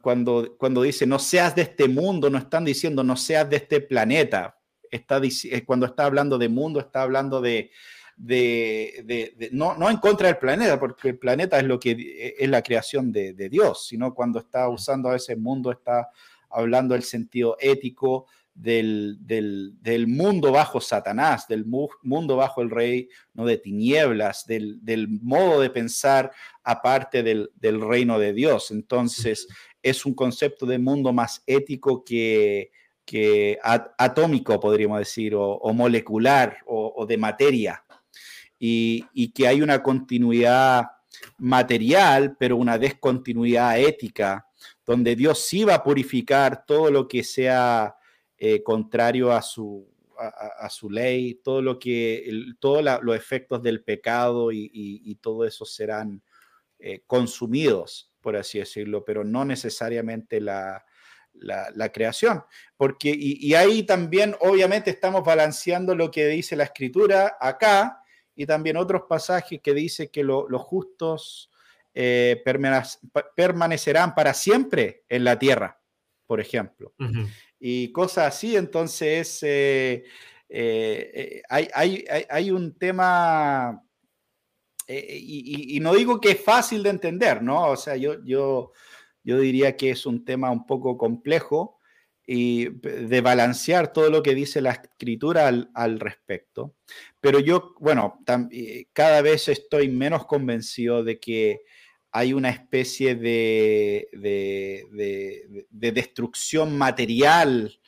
S1: cuando, cuando dice no seas de este mundo, no están diciendo no seas de este planeta. Está, eh, cuando está hablando de mundo, está hablando de, de, no, no, en contra del planeta, porque el planeta es lo que eh, es la creación de, Dios, sino cuando está usando a ese mundo, está hablando del sentido ético, del, del, mundo bajo Satanás, del mundo bajo el rey, no de tinieblas, del, modo de pensar aparte del, reino de Dios. Entonces, es un concepto de mundo más ético que, que atómico, podríamos decir, o, molecular, o, de materia. Y, y que hay una continuidad material, pero una descontinuidad ética, donde Dios sí va a purificar todo lo que sea eh, contrario a su, a, su ley, todo lo que, todos los efectos del pecado y, todo eso serán eh, consumidos, por así decirlo, pero no necesariamente la, la, creación. Porque, y, ahí también, obviamente, estamos balanceando lo que dice la escritura acá y también otros pasajes que dice que los justos eh, permanecerán para siempre en la tierra, por ejemplo y cosas así. Entonces, eh, eh, eh, hay, un tema, y, no digo que es fácil de entender, ¿no? O sea, yo, yo, yo diría que es un tema un poco complejo y de balancear todo lo que dice la escritura al, respecto. Pero yo, bueno, cada vez estoy menos convencido de que hay una especie de, de, destrucción material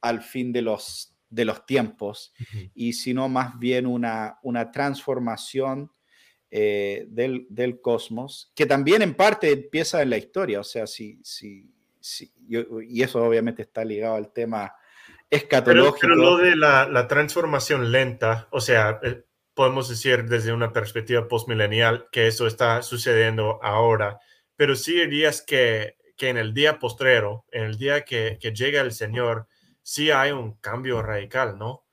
S1: al fin de los, de los tiempos, y sino más bien una, una transformación eh, del, del, cosmos, que también en parte empieza en la historia, o sea, si, si, si y eso obviamente está ligado al tema escatológico.
S2: Pero, lo de la, la, transformación lenta, o sea, eh, podemos decir desde una perspectiva postmilenial que eso está sucediendo ahora, pero sí dirías que, que en el día postrero, en el día que, que llega el Señor, sí hay un cambio radical, ¿no?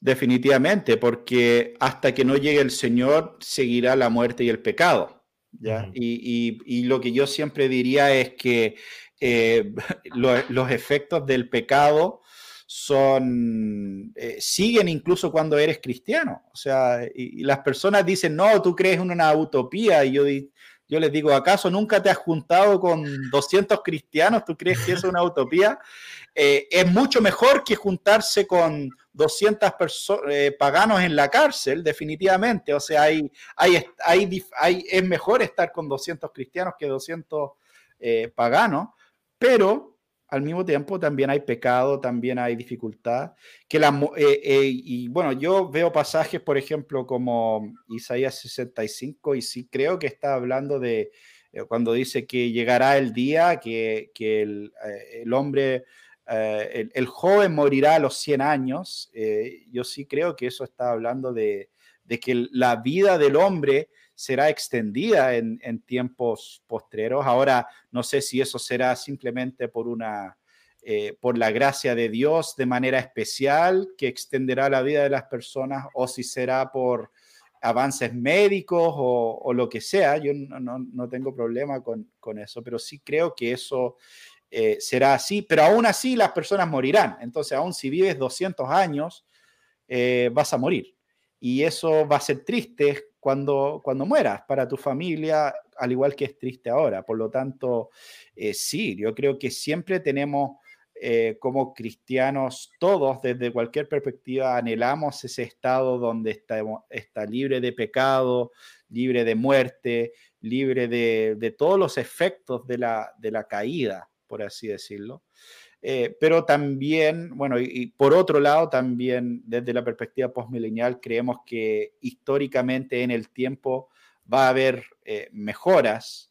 S1: Definitivamente, porque hasta que no llegue el Señor, seguirá la muerte y el pecado. ¿ya? y, y, lo que yo siempre diría es que eh, los efectos del pecado son, eh, siguen incluso cuando eres cristiano. O sea, y, las personas dicen, no, tú crees en una utopía. Y yo, yo les digo, ¿acaso nunca te has juntado con 200 cristianos? ¿Tú crees que es una utopía? Eh, es mucho mejor que juntarse con 200 eh, paganos en la cárcel, definitivamente. O sea, hay, hay, hay, es mejor estar con 200 cristianos que 200 paganos, pero al mismo tiempo también hay pecado, también hay dificultad. Que la, eh, eh, y bueno, yo veo pasajes, por ejemplo, como Isaías 65, y sí creo que está hablando de eh, cuando dice que llegará el día que, que el, el, hombre, el, el, joven morirá a los 100 años. yo sí creo que eso está hablando de, de que la vida del hombre será extendida en, tiempos postreros. Ahora, no sé si eso será simplemente por una, eh, por la gracia de Dios de manera especial que extenderá la vida de las personas o si será por avances médicos o, lo que sea. Yo no, tengo problema con, eso, pero sí creo que eso eh, será así. Pero aún así las personas morirán. Entonces, aún si vives 200 años, eh, vas a morir. Y eso va a ser triste cuando, cuando mueras, para tu familia, al igual que es triste ahora. Por lo tanto, eh, sí, yo creo que siempre tenemos eh, como cristianos, todos desde cualquier perspectiva, anhelamos ese estado donde está, está libre de pecado, libre de muerte, libre de, todos los efectos de la, de la caída, por así decirlo. Eh, pero también, bueno, y, por otro lado, también desde la perspectiva postmilenial, creemos que históricamente en el tiempo va a haber eh, mejoras,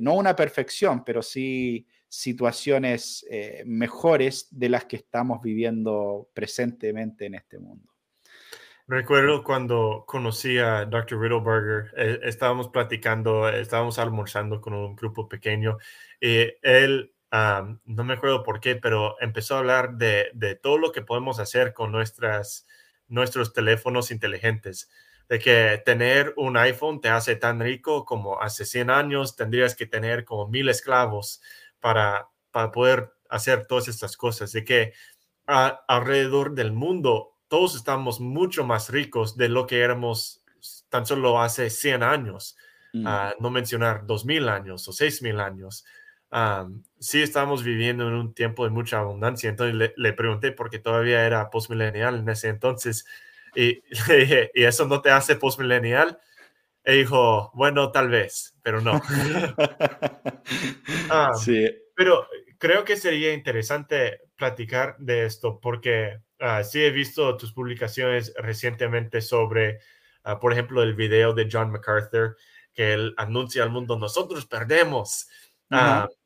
S1: no una perfección, pero sí situaciones eh, mejores de las que estamos viviendo presentemente en este mundo.
S2: Recuerdo cuando conocí a Dr. Riddleberger, eh, estábamos platicando, estábamos almorzando con un grupo pequeño y él, no me acuerdo por qué, pero empezó a hablar de, de, todo lo que podemos hacer con nuestras, nuestros teléfonos inteligentes. De que tener un iPhone te hace tan rico como hace 100 años tendrías que tener como mil esclavos para, para poder hacer todas estas cosas, de que alrededor del mundo todos estamos mucho más ricos de lo que éramos tan solo hace 100 años, mm. no mencionar 2000 años o 6000 años. Sí estamos viviendo en un tiempo de mucha abundancia, entonces le, pregunté porque todavía era postmilenial en ese entonces y le dije, ¿y eso no te hace postmilenial? E dijo, bueno, tal vez, pero no. Sí. Pero creo que sería interesante platicar de esto porque uh, sí he visto tus publicaciones recientemente sobre, ah, por ejemplo, el video de John MacArthur, que él anuncia al mundo, nosotros perdemos.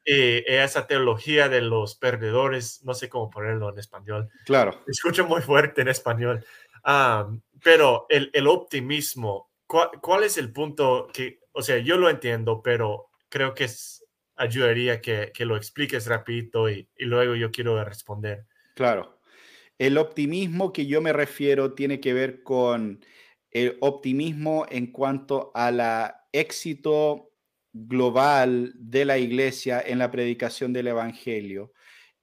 S2: Y esa teología de los perdedores, no sé cómo ponerlo en español.
S1: Claro.
S2: Escucho muy fuerte en español. pero el, el optimismo ¿cuál, es el punto que, o sea, yo lo entiendo, pero creo que ayudaría que, que, lo expliques rapidito y, y luego yo quiero responder.
S1: Claro. El optimismo que yo me refiero tiene que ver con el optimismo en cuanto a la éxito global de la iglesia en la predicación del evangelio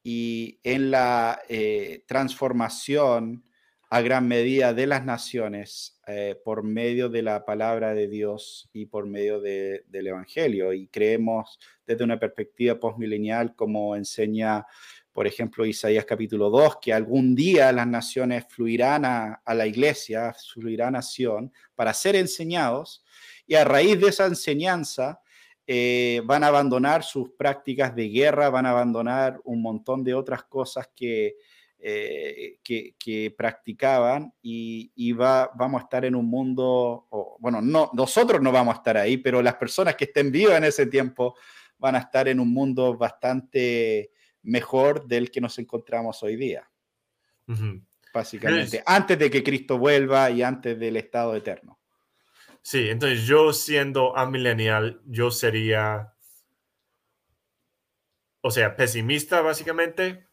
S1: y en la eh, transformación a gran medida de las naciones eh, por medio de la palabra de Dios y por medio del Evangelio. Y creemos desde una perspectiva postmilenial, como enseña, por ejemplo, Isaías capítulo 2, que algún día las naciones fluirán a, la iglesia, fluirán a Sion, para ser enseñados, y a raíz de esa enseñanza, eh, van a abandonar sus prácticas de guerra, van a abandonar un montón de otras cosas que, eh, que, practicaban y, va, vamos a estar en un mundo, bueno, no, nosotros no vamos a estar ahí, pero las personas que estén vivas en ese tiempo van a estar en un mundo bastante mejor del que nos encontramos hoy día. Básicamente, antes de que Cristo vuelva y antes del estado eterno.
S2: Sí, entonces yo siendo amilenial, yo sería, o sea, pesimista básicamente,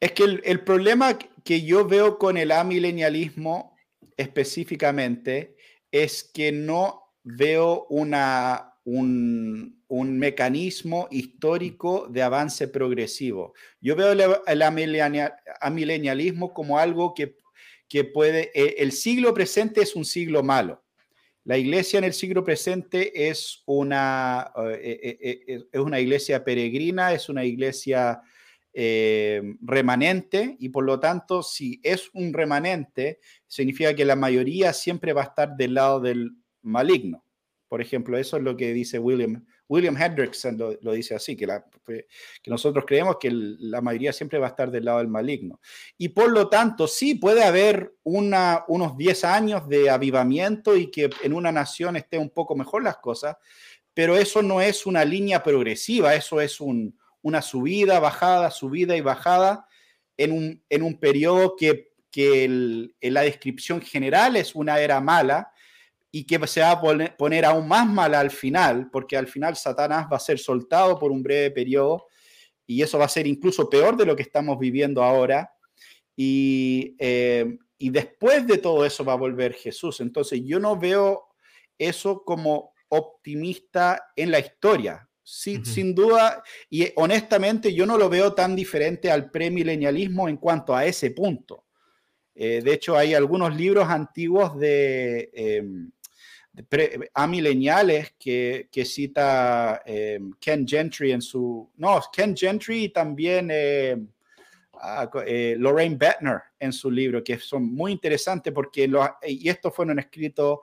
S1: es que el, problema que yo veo con el amilenialismo específicamente es que no veo una, un, mecanismo histórico de avance progresivo. Yo veo el, amilenialismo como algo que, que puede... E, el siglo presente es un siglo malo. La iglesia en el siglo presente es una, eh, eh, eh, es una iglesia peregrina, es una iglesia remanente y por lo tanto, si es un remanente, significa que la mayoría siempre va a estar del lado del maligno. Por ejemplo, eso es lo que dice William. William Hendrickson lo, dice así, que, nosotros creemos que la mayoría siempre va a estar del lado del maligno. Y por lo tanto, sí puede haber unos 10 años de avivamiento y que en una nación esté un poco mejor las cosas, pero eso no es una línea progresiva, eso es un, una subida, bajada, subida y bajada en un, en periodo que en la descripción general es una era mala y que se va a poner, aún más mala al final, porque al final Satanás va a ser soltado por un breve periodo y eso va a ser incluso peor de lo que estamos viviendo ahora. Y, eh, y después de todo eso va a volver Jesús. Entonces yo no veo eso como optimista en la historia. Sí, sin duda, y honestamente yo no lo veo tan diferente al premilenialismo en cuanto a ese punto. Eh, de hecho, hay algunos libros antiguos de, em, amileniales que, que cita eh, Ken Gentry en su... No, Ken Gentry y también eh, Lorraine Bettner en su libro, que son muy interesantes porque, estos fueron escritos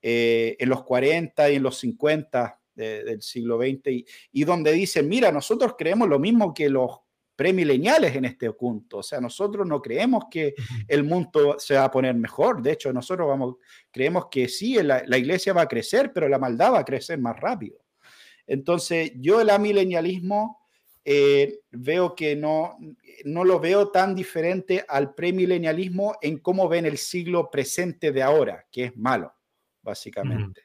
S1: en los 40 y en los 50 del siglo XX, y, y donde dicen, mira, nosotros creemos lo mismo que los premileniales en este punto. O sea, nosotros no creemos que el mundo se va a poner mejor. De hecho, nosotros vamos, creemos que sí, la, iglesia va a crecer, pero la maldad va a crecer más rápido. Entonces, yo el amilenialismo eh, veo que no, no lo veo tan diferente al premilenialismo en cómo ven el siglo presente de ahora, que es malo, básicamente.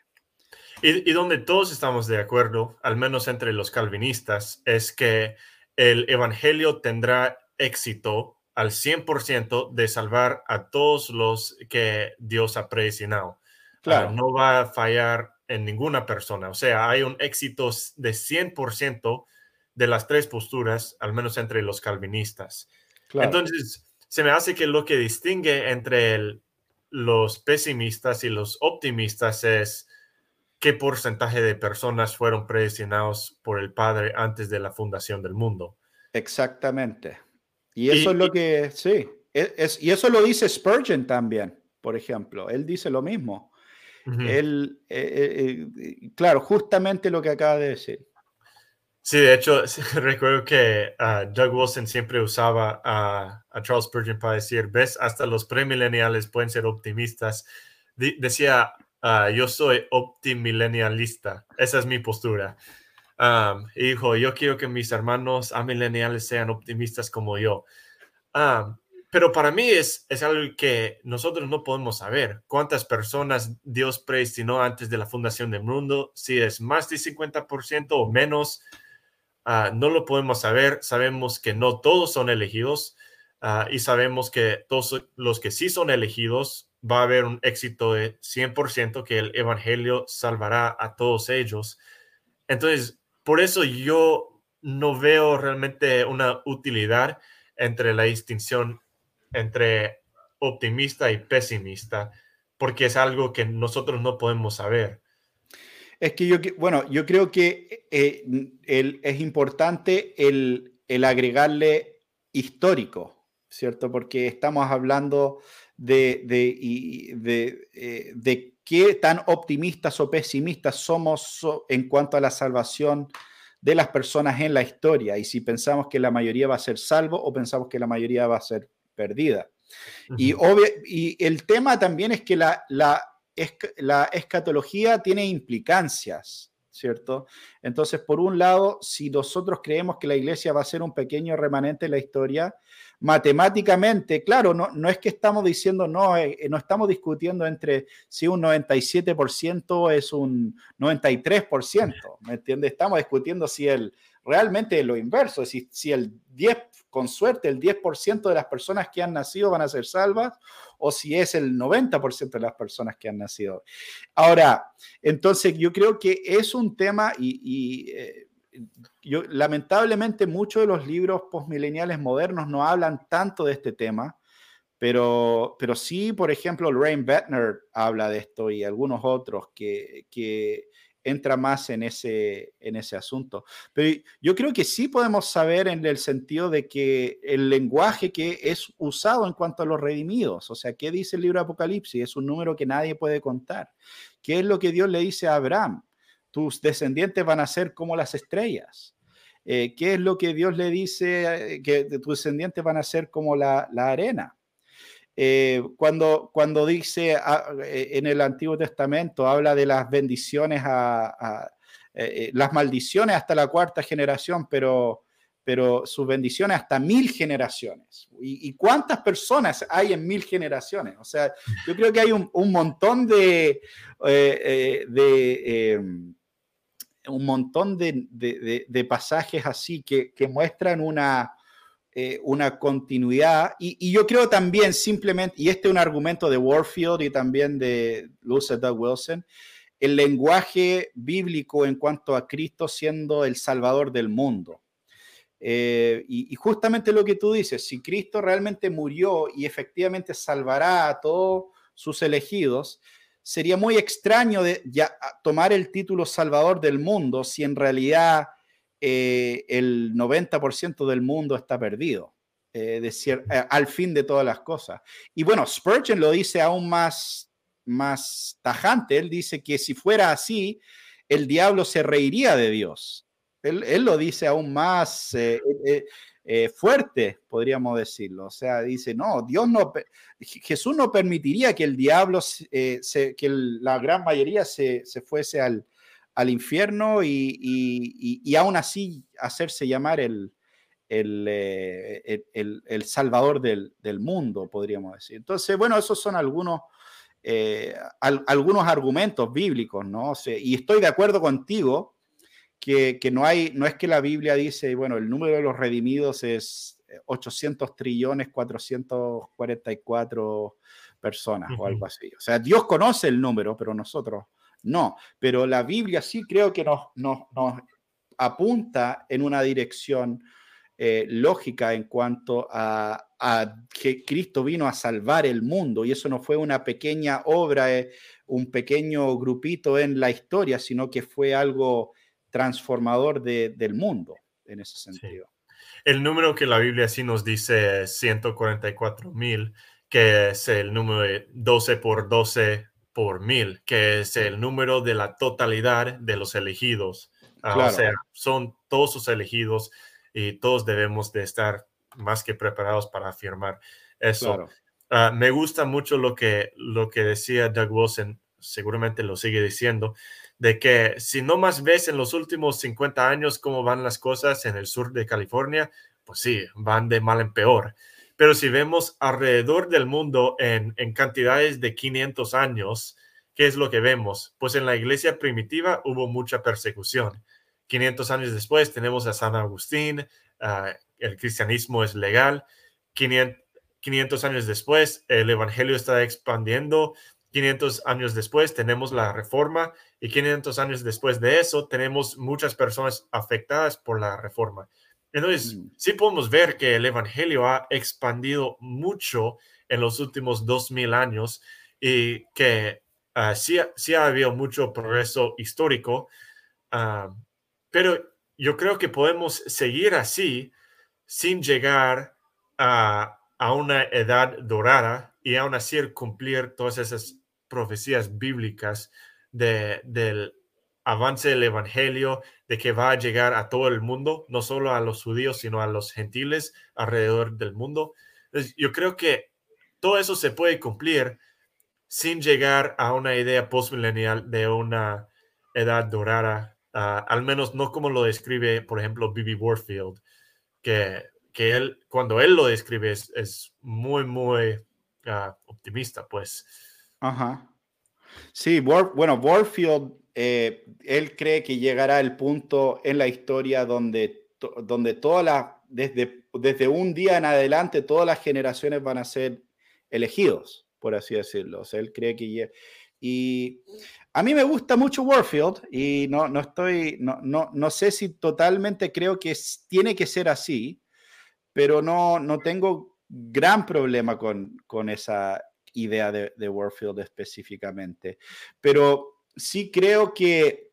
S2: y, y donde todos estamos de acuerdo, al menos entre los calvinistas, es que el Evangelio tendrá éxito al 100% de salvar a todos los que Dios ha predestinado. Ah, claro. no va a fallar en ninguna persona. O sea, hay un éxito de 100% de las tres posturas, al menos entre los calvinistas. Entonces, se me hace que lo que distingue entre los pesimistas y los optimistas es qué porcentaje de personas fueron predestinados por el Padre antes de la fundación del mundo.
S1: Exactamente. Y eso es lo que, sí, e, es, y eso lo dice Spurgeon también, por ejemplo. Él dice lo mismo. Él, eh, eh, eh, claro, justamente lo que acaba de decir.
S2: Sí, de hecho, recuerdo que uh, Doug Wilson siempre usaba a, Charles Spurgeon para decir, ves, hasta los premileniales pueden ser optimistas. decía, Ah, yo soy optimilenialista. Esa es mi postura. hijo, yo quiero que mis hermanos amileniales sean optimistas como yo. pero para mí es, es algo que nosotros no podemos saber. ¿Cuántas personas Dios predestinó antes de la fundación del mundo? Si es más de 50% o menos, ah, no lo podemos saber. Sabemos que no todos son elegidos ah, y sabemos que todos los que sí son elegidos va a haber un éxito de 100% que el Evangelio salvará a todos ellos. Entonces, por eso yo no veo realmente una utilidad entre la distinción entre optimista y pesimista, porque es algo que nosotros no podemos saber.
S1: Es que yo, bueno, yo creo que eh, es importante el, el agregarle histórico, ¿cierto? Porque estamos hablando de, de, eh, de, qué tan optimistas o pesimistas somos en cuanto a la salvación de las personas en la historia y si pensamos que la mayoría va a ser salvo o pensamos que la mayoría va a ser perdida. y, y, el tema también es que la, la, la escatología tiene implicancias, ¿cierto? Entonces, por un lado, si nosotros creemos que la iglesia va a ser un pequeño remanente en la historia, matemáticamente, claro, no, no es que estamos diciendo, no, eh, no estamos discutiendo entre si un 97% es un 93%, ¿me entiendes? Estamos discutiendo si el, realmente lo inverso, si, si el 10, con suerte, el 10% de las personas que han nacido van a ser salvas o si es el 90% de las personas que han nacido. Ahora, entonces yo creo que es un tema y... Eh, yo, lamentablemente muchos de los libros postmileniales modernos no hablan tanto de este tema, pero, pero sí, por ejemplo, Lorraine Bettner habla de esto y algunos otros que, que entra más en ese, en ese asunto. Pero yo creo que sí podemos saber en el sentido de que el lenguaje que es usado en cuanto a los redimidos, o sea, ¿qué dice el libro de Apocalipsis? Es un número que nadie puede contar. ¿Qué es lo que Dios le dice a Abraham? tus descendientes van a ser como las estrellas. Eh, ¿Qué es lo que Dios le dice? Eh, que tus descendientes van a ser como la, arena. Eh, cuando, cuando dice ah, en el Antiguo Testamento, habla de las bendiciones, a, las maldiciones hasta la cuarta generación, pero, pero sus bendiciones hasta mil generaciones. ¿Y, cuántas personas hay en mil generaciones? O sea, yo creo que hay un, montón de, de em, un montón de, pasajes así que, muestran una, eh, una continuidad. Y, yo creo también simplemente, y este es un argumento de Warfield y también de Luce Doug Wilson, el lenguaje bíblico en cuanto a Cristo siendo el Salvador del mundo. Eh, y, y, justamente lo que tú dices, si Cristo realmente murió y efectivamente salvará a todos sus elegidos, sería muy extraño de, ya, tomar el título Salvador del mundo si en realidad eh, el 90% del mundo está perdido. Eh, eh, al fin de todas las cosas. Y bueno, Spurgeon lo dice aún más, más tajante. Él dice que si fuera así, el diablo se reiría de Dios. Él, él lo dice aún más eh, fuerte, podríamos decirlo. O sea, dice, no, Dios no, Jesús no permitiría que el diablo, se, que la gran mayoría se, se fuese al, al infierno y, y, y, aún así hacerse llamar el, eh, el, el, salvador del, del, mundo, podríamos decir. Entonces, bueno, esos son algunos, eh, algunos argumentos bíblicos, ¿no? y estoy de acuerdo contigo que, que, no, hay, no es que la Biblia dice, bueno, el número de los redimidos es 800 trillones 444 personas o algo así. O sea, Dios conoce el número, pero nosotros no. Pero la Biblia sí creo que nos, nos, nos apunta en una dirección eh, lógica en cuanto a, que Cristo vino a salvar el mundo y eso no fue una pequeña obra, eh, un pequeño grupito en la historia, sino que fue algo transformador del mundo en ese sentido.
S2: El número que la Biblia sí nos dice es 144 mil, que es el número de 12 por 12 por mil, que es el número de la totalidad de los elegidos. Ah, o sea, son todos sus elegidos y todos debemos de estar más que preparados para afirmar eso. Ah, me gusta mucho lo que, lo que decía Doug Wilson, seguramente lo sigue diciendo, de que si no más ves en los últimos 50 años cómo van las cosas en el sur de California, pues sí, van de mal en peor. Pero si vemos alrededor del mundo en, en cantidades de 500 años, ¿qué es lo que vemos? Pues en la iglesia primitiva hubo mucha persecución 500 años después tenemos a San Agustín, ah, el cristianismo es legal, 500, años después el evangelio está expandiendo, 500 años después tenemos la reforma y 500 años después de eso tenemos muchas personas afectadas por la reforma. Entonces, mm. sí podemos ver que el Evangelio ha expandido mucho en los últimos 2000 años y que ah, sí, sí, ha habido mucho progreso histórico, ah, pero yo creo que podemos seguir así sin llegar a, una edad dorada y aún así cumplir todas esas profecías bíblicas del avance del Evangelio, de que va a llegar a todo el mundo, no solo a los judíos, sino a los gentiles alrededor del mundo. yo creo que todo eso se puede cumplir sin llegar a una idea postmilenial de una edad dorada al menos no como lo describe, por ejemplo, Bibi Warfield, que, que él, cuando él lo describe es, muy, muy ah, optimista, pues.
S1: Ajá. Sí, bueno, Warfield, eh, él cree que llegará el punto en la historia donde, donde todas las, desde, desde un día en adelante, todas las generaciones van a ser elegidos, por así decirlo. O sea, él cree que... Y a mí me gusta mucho Warfield y no, no estoy, no, no, no sé si totalmente creo que tiene que ser así, pero no, no tengo gran problema con, con esa idea de, de Warfield específicamente. Pero sí creo que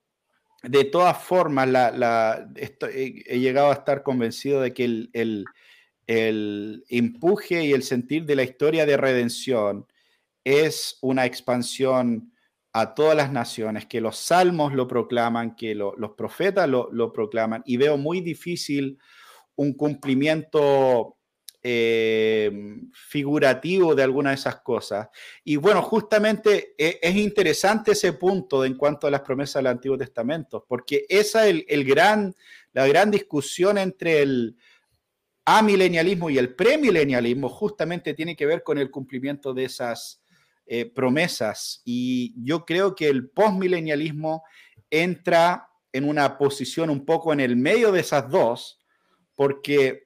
S1: de todas formas la, he, llegado a estar convencido de que el, el empuje y el sentir de la historia de redención es una expansión a todas las naciones, que los salmos lo proclaman, que los profetas lo, proclaman, y veo muy difícil un cumplimiento eh, figurativo de alguna de esas cosas. Y bueno, justamente e, es, interesante ese punto en cuanto a las promesas del Antiguo Testamento, porque esa es el, gran, la gran discusión entre el amilenialismo y el premilenialismo justamente tiene que ver con el cumplimiento de esas eh, promesas. Y yo creo que el postmilenialismo entra en una posición un poco en el medio de esas dos, porque,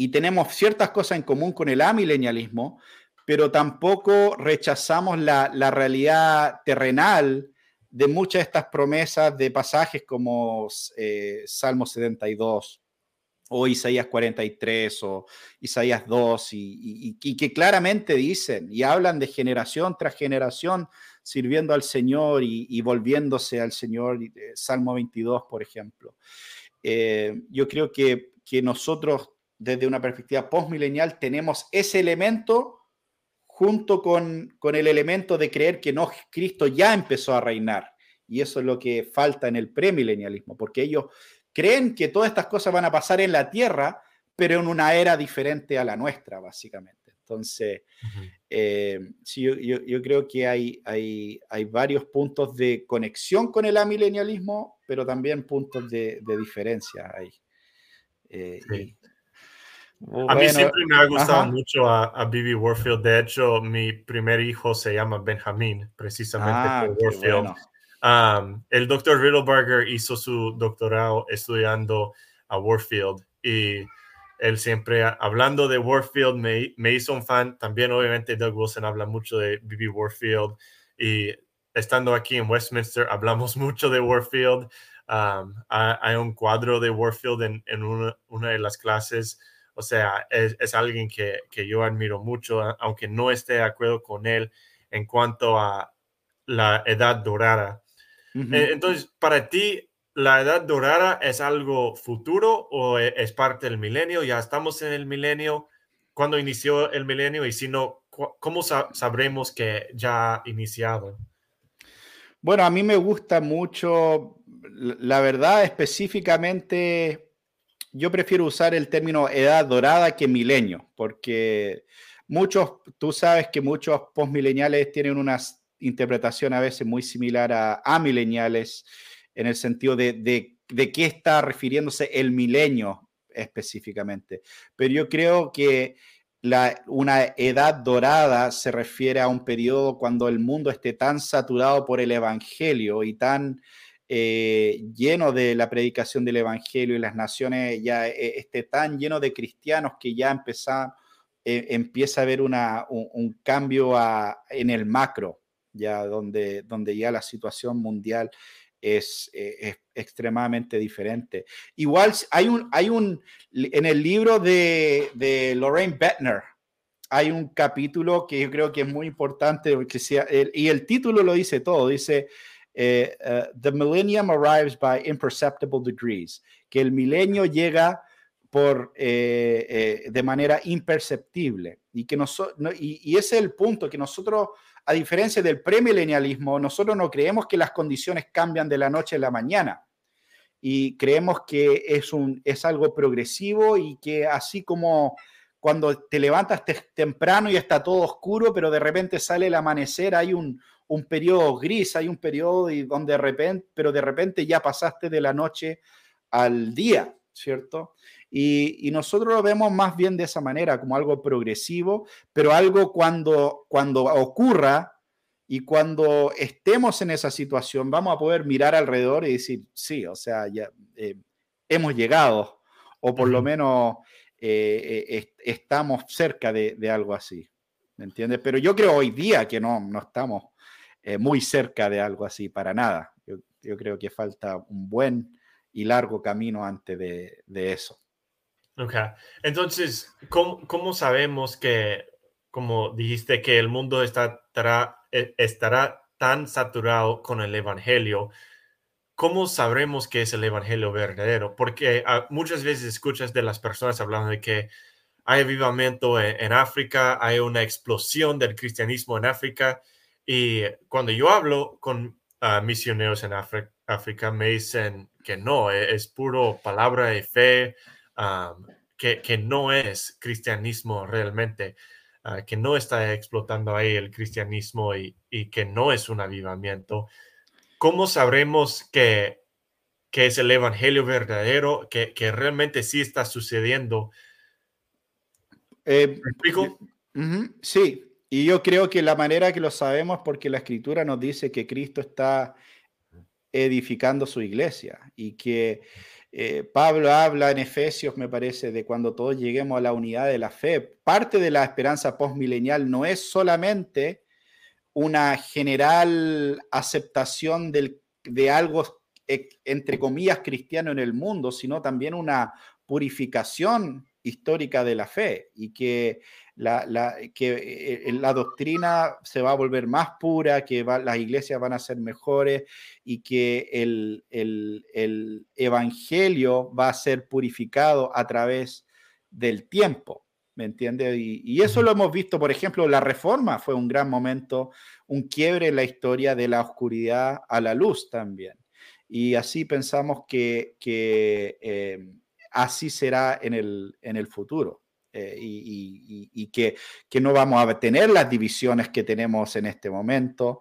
S1: y tenemos ciertas cosas en común con el amilenialismo, pero tampoco rechazamos la, la realidad terrenal de muchas de estas promesas de pasajes como eh, Salmo 72 o Isaías 43 o Isaías 2, y, que claramente dicen y hablan de generación tras generación sirviendo al Señor y, volviéndose al Señor, Salmo 22, por ejemplo. Eh, yo creo que, que nosotros, desde una perspectiva postmilenial, tenemos ese elemento junto con, con el elemento de creer que no, Cristo ya empezó a reinar. Y eso es lo que falta en el premilenialismo, porque ellos creen que todas estas cosas van a pasar en la tierra, pero en una era diferente a la nuestra, básicamente. Entonces, eh, sí, yo, yo, creo que hay, hay, hay, varios puntos de conexión con el amilenialismo, pero también puntos de, de diferencia ahí.
S2: Eh, a mí siempre me ha gustado mucho a, Bibi Warfield. De hecho, mi primer hijo se llama Benjamín, precisamente ah, por Warfield. el doctor Riddleberger hizo su doctorado estudiando a Warfield y él siempre, hablando de Warfield, me, me hizo un fan. También, obviamente, Doug Wilson habla mucho de Bibi Warfield y estando aquí en Westminster, hablamos mucho de Warfield. hay, un cuadro de Warfield en, en una, una de las clases o sea, es, alguien que, yo admiro mucho, aunque no esté de acuerdo con él en cuanto a la edad dorada. Eh, entonces, para ti, ¿la edad dorada es algo futuro o e, es parte del milenio? Ya estamos en el milenio. ¿Cuándo inició el milenio? Y si no, ¿cómo sabremos que ya ha iniciado?
S1: Bueno, a mí me gusta mucho, la verdad, específicamente yo prefiero usar el término edad dorada que milenio, porque muchos, tú sabes que muchos postmileniales tienen una interpretación a veces muy similar a, a mileniales, en el sentido de, de, qué está refiriéndose el milenio específicamente. Pero yo creo que la, una edad dorada se refiere a un periodo cuando el mundo esté tan saturado por el Evangelio y tan eh, lleno de la predicación del Evangelio y las naciones ya eh, esté tan lleno de cristianos que ya empieza, eh, empieza a haber una, un, cambio en el macro, ya donde, donde ya la situación mundial es, extremadamente diferente. Igual hay un, hay un, en el libro de, de Lorraine Bettner, hay un capítulo que yo creo que es muy importante, que sea, y el título lo dice todo, dice eh, eh, the millennium arrives by imperceptible degrees, que el milenio llega por, eh, de manera imperceptible. Y, que y, ese es el punto, que nosotros, a diferencia del premilenialismo, nosotros no creemos que las condiciones cambian de la noche a la mañana. Y creemos que es, un, es algo progresivo y que así como cuando te levantas temprano y está todo oscuro, pero de repente sale el amanecer, hay un, un periodo gris, hay un periodo donde de repente, pero de repente ya pasaste de la noche al día, ¿cierto? Y, nosotros lo vemos más bien de esa manera, como algo progresivo, pero algo cuando, cuando ocurra y cuando estemos en esa situación, vamos a poder mirar alrededor y decir, sí, o sea, ya eh, hemos llegado, o por lo menos eh, eh, estamos cerca de, de, algo así, ¿me entiendes? Pero yo creo hoy día que no, no estamos eh, muy cerca de algo así, para nada. Yo, creo que falta un buen y largo camino antes de, eso.
S2: Ok, entonces, ¿cómo, sabemos que, como dijiste, que el mundo estará, e, estará tan saturado con el Evangelio? ¿Cómo sabremos que es el Evangelio verdadero? Porque ah, muchas veces escuchas de las personas hablando de que hay avivamiento en, en África, hay una explosión del cristianismo en África, y cuando yo hablo con uh, misioneros en África, me dicen que no, e-, es, puro palabra de fe, que, que, no es cristianismo realmente, uh, que no está explotando ahí el cristianismo y, y, que no es un avivamiento. ¿Cómo sabremos que, que es el evangelio verdadero, que, que realmente sí está sucediendo?
S1: Eh, ¿Me explico? Sí, y yo creo que la manera que lo sabemos es porque la escritura nos dice que Cristo está edificando su iglesia y que eh, Pablo habla en Efesios, me parece, de cuando todos lleguemos a la unidad de la fe. Parte de la esperanza postmilenial no es solamente una general aceptación del, de algo, entre comillas, cristiano en el mundo, sino también una purificación histórica de la fe y que la, que eh, eh, la doctrina se va a volver más pura, que las iglesias van a ser mejores y que el, evangelio va a ser purificado a través del tiempo. ¿Me entiendes? Y, eso lo hemos visto, por ejemplo, la reforma fue un gran momento, un quiebre en la historia de la oscuridad a la luz también. Y así pensamos que, eh, así será en el, en el futuro. Eh, y, que, no vamos a tener las divisiones que tenemos en este momento,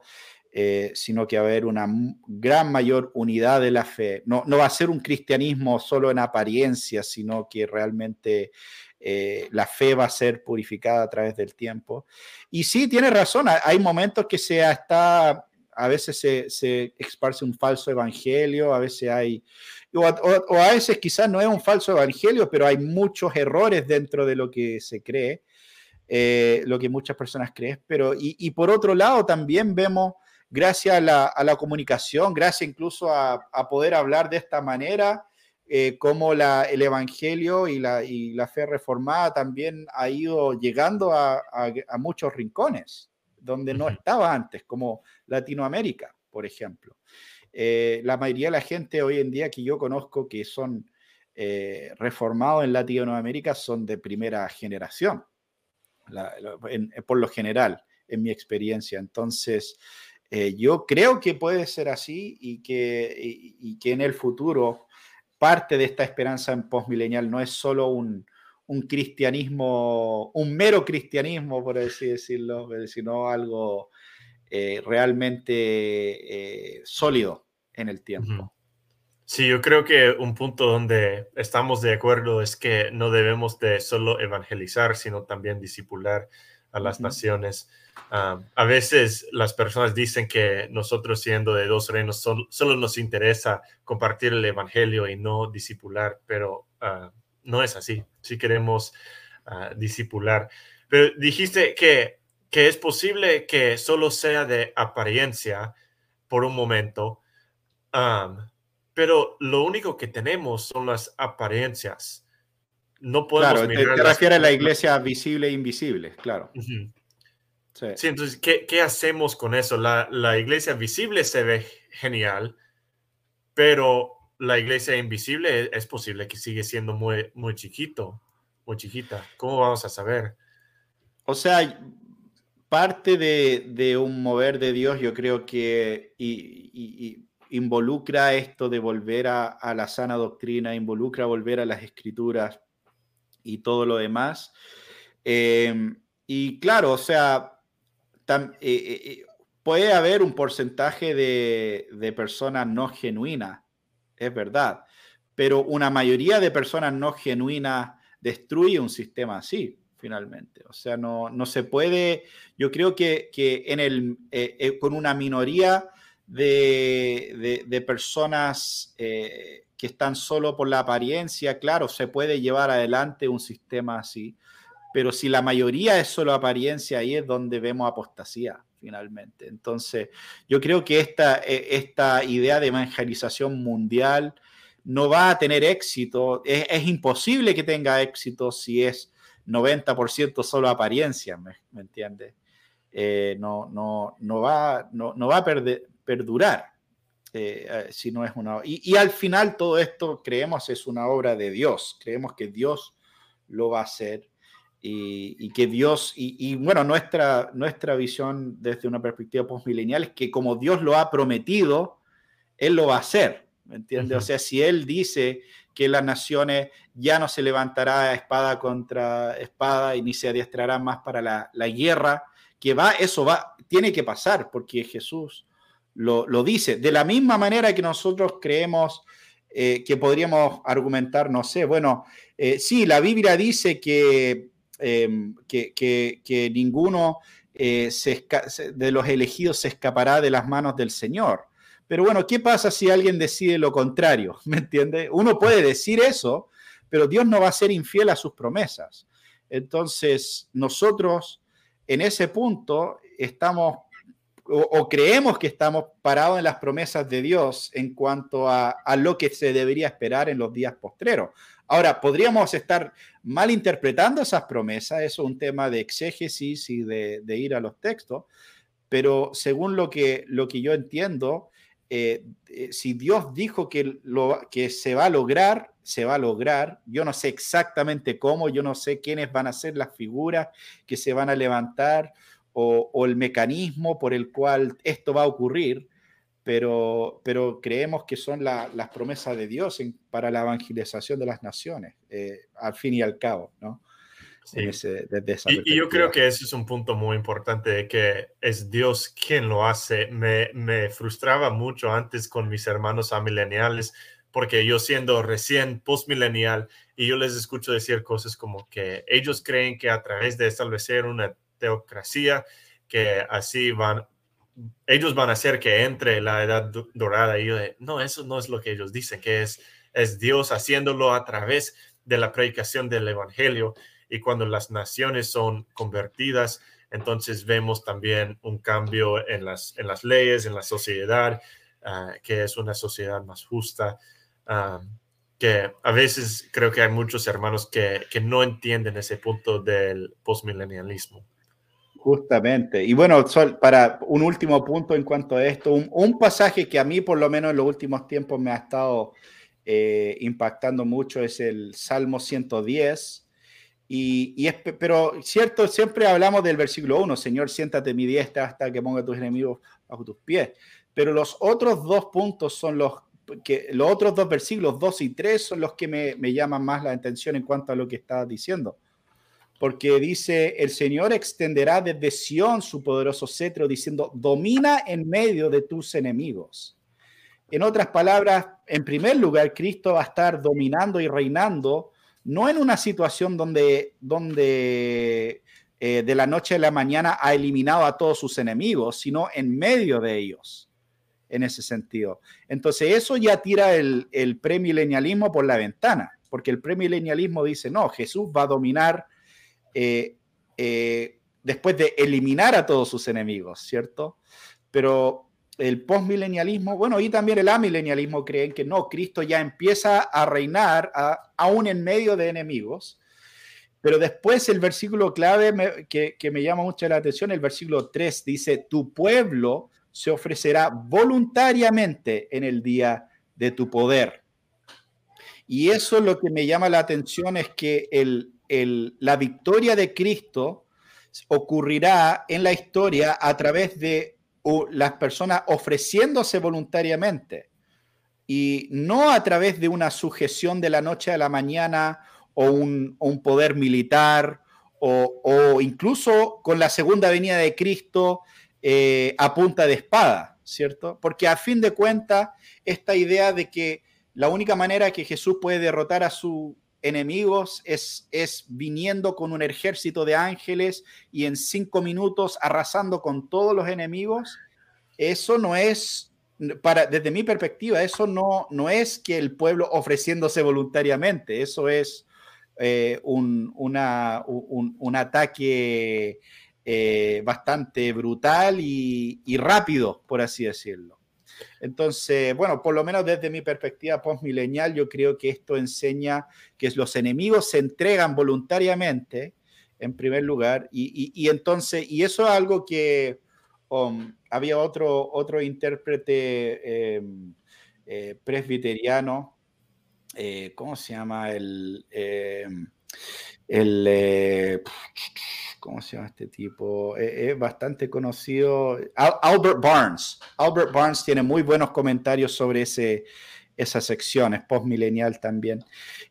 S1: eh, sino que va a haber una gran mayor unidad de la fe. No, va a ser un cristianismo solo en apariencia, sino que realmente eh, la fe va a ser purificada a través del tiempo. Y sí, tiene razón, hay momentos que se está, a veces se, se esparce un falso evangelio, a veces hay o a, veces quizás no es un falso evangelio, pero hay muchos errores dentro de lo que se cree, eh, lo que muchas personas creen. Pero, y, por otro lado, también vemos, gracias a la, comunicación, gracias incluso a, poder hablar de esta manera, eh, cómo la, el Evangelio y la, y la, fe reformada también ha ido llegando a, muchos rincones donde no estaba antes, como Latinoamérica, por ejemplo. Eh, la mayoría de la gente hoy en día que yo conozco que son eh, reformados en Latinoamérica son de primera generación, por lo general, en mi experiencia. Entonces, eh, yo creo que puede ser así y que, y, que en el futuro parte de esta esperanza en postmilenial no es solo un, un cristianismo, un mero cristianismo, por así decirlo, sino algo eh, realmente eh, sólido en el tiempo.
S2: Sí, yo creo que un punto donde estamos de acuerdo es que no debemos de solo evangelizar, sino también disipular a las naciones. Ah, a veces las personas dicen que nosotros siendo de dos reinos solo, nos interesa compartir el evangelio y no disipular, pero ah, no es así. Si queremos uh, disipular. Pero dijiste que que es posible que solo sea de apariencia por un momento, pero lo único que tenemos son las apariencias. No podemos
S1: claro, te, refieres a la iglesia visible e invisible, claro.
S2: sí. entonces, ¿qué, hacemos con eso? La, la, iglesia visible se ve genial, pero la iglesia invisible es, posible que sigue siendo muy, muy chiquito, muy chiquita. ¿Cómo vamos a saber?
S1: O sea, parte de, un mover de Dios, yo creo que involucra esto de volver a, la sana doctrina, involucra volver a las escrituras y todo lo demás. Em, y claro, o sea, eh, eh, eh, puede haber un porcentaje de, de personas no genuinas, es verdad, pero una mayoría de personas no genuinas destruye un sistema así finalmente. O sea, no, no se puede, yo creo que, que en el, con una minoría de, de, personas que están solo por la apariencia, claro, se puede llevar adelante un sistema así, pero si la mayoría es solo apariencia, ahí es donde vemos apostasía finalmente. Entonces, yo creo que esta, esta idea de evangelización mundial no va a tener éxito, es, es imposible que tenga éxito si es 90% solo apariencia, ¿me, me entiendes? Eh, no, no, no, va, no, no va a perdurar eh, eh, si no es una... Y, y, al final todo esto creemos es una obra de Dios, creemos que Dios lo va a hacer y, y que Dios, y, y, bueno, nuestra, nuestra visión desde una perspectiva postmilenial es que como Dios lo ha prometido, Él lo va a hacer, ¿me entiendes? O sea, si Él dice que las naciones ya no se levantará espada contra espada y ni se adiestrarán más para la, guerra, que va, eso va, tiene que pasar porque Jesús lo, dice. De la misma manera que nosotros creemos eh, que podríamos argumentar, no sé, bueno, eh, sí, la Biblia dice que, em, que, ninguno eh, de los elegidos se escapará de las manos del Señor. Pero bueno, ¿qué pasa si alguien decide lo contrario? ¿Me entiende? Uno puede decir eso, pero Dios no va a ser infiel a sus promesas. Entonces, nosotros en ese punto estamos o, creemos que estamos parados en las promesas de Dios en cuanto a, lo que se debería esperar en los días postreros. Ahora, podríamos estar malinterpretando esas promesas, eso es un tema de exégesis y de, ir a los textos, pero según lo que, lo que yo entiendo, eh, eh, si Dios dijo que, lo, que se va a lograr, se va a lograr. Yo no sé exactamente cómo, yo no sé quiénes van a ser las figuras que se van a levantar o, el mecanismo por el cual esto va a ocurrir, pero, pero creemos que son las promesas de Dios para la evangelización de las naciones, eh, al fin y al cabo, ¿no?
S2: y, yo creo que ese es un punto muy importante de que es Dios quien lo hace. Me, me frustraba mucho antes con mis hermanos amileniales porque yo siendo recién postmilenial y yo les escucho decir cosas como que ellos creen que a través de establecer una teocracia, que así van, ellos van a hacer que entre la edad dorada. Y yo no, eso no es lo que ellos dicen, que es, es Dios haciéndolo a través de la predicación del Evangelio. Y cuando las naciones son convertidas, entonces vemos también un cambio en las, en las leyes, en la sociedad, ah, que es una sociedad más justa. Ah, que a veces creo que hay muchos hermanos que, que no entienden ese punto del postmilenialismo.
S1: Justamente. Y bueno, para un último punto en cuanto a esto, un, pasaje que a mí por lo menos en los últimos tiempos me ha estado eh, impactando mucho es el Salmo 110. Y, es, pero cierto, siempre hablamos del versículo 1, Señor, siéntate mi diestra hasta que ponga tus enemigos bajo tus pies. Pero los otros dos puntos son los que, los otros dos versículos, 2 y 3, son los que me, me llaman más la atención en cuanto a lo que estás diciendo porque dice, el Señor extenderá desde Sión su poderoso cetro, diciendo, domina en medio de tus enemigos. En otras palabras, en primer lugar, Cristo va a estar dominando y reinando, no en una situación donde, donde eh, de la noche a la mañana ha eliminado a todos sus enemigos, sino en medio de ellos, en ese sentido. Entonces, eso ya tira el, el premilenialismo por la ventana, porque el premilenialismo dice, no, Jesús va a dominar eh, eh, después de eliminar a todos sus enemigos, ¿cierto? Pero el postmilenialismo, bueno, y también el amilenialismo creen que no, Cristo ya empieza a reinar aún en medio de enemigos. Pero después el versículo clave que, que, me llama mucho la atención, el versículo 3 dice, tu pueblo se ofrecerá voluntariamente en el día de tu poder. Y eso lo que me llama la atención es que el, la victoria de Cristo ocurrirá en la historia a través de las personas ofreciéndose voluntariamente y no a través de una sujeción de la noche a la mañana o un, poder militar o, incluso con la segunda venida de Cristo eh, a punta de espada, ¿cierto? Porque a fin de cuentas, esta idea de que la única manera que Jesús puede derrotar a su enemigos es, es viniendo con un ejército de ángeles y en cinco minutos arrasando con todos los enemigos, eso no es, para, desde mi perspectiva, eso no, no es que el pueblo ofreciéndose voluntariamente, eso es eh, un, un, ataque eh, bastante brutal y rápido, por así decirlo. Entonces, bueno, por lo menos desde mi perspectiva postmilenial, yo creo que esto enseña que los enemigos se entregan voluntariamente, en primer lugar, y, entonces, y eso es algo que um, había otro, otro intérprete em, eh, presbiteriano, eh, ¿cómo se llama? El, em, eh, ¿cómo se llama este tipo? Eh, es, bastante conocido. Albert Barnes. Albert Barnes tiene muy buenos comentarios sobre ese, esa sección, es postmilenial también.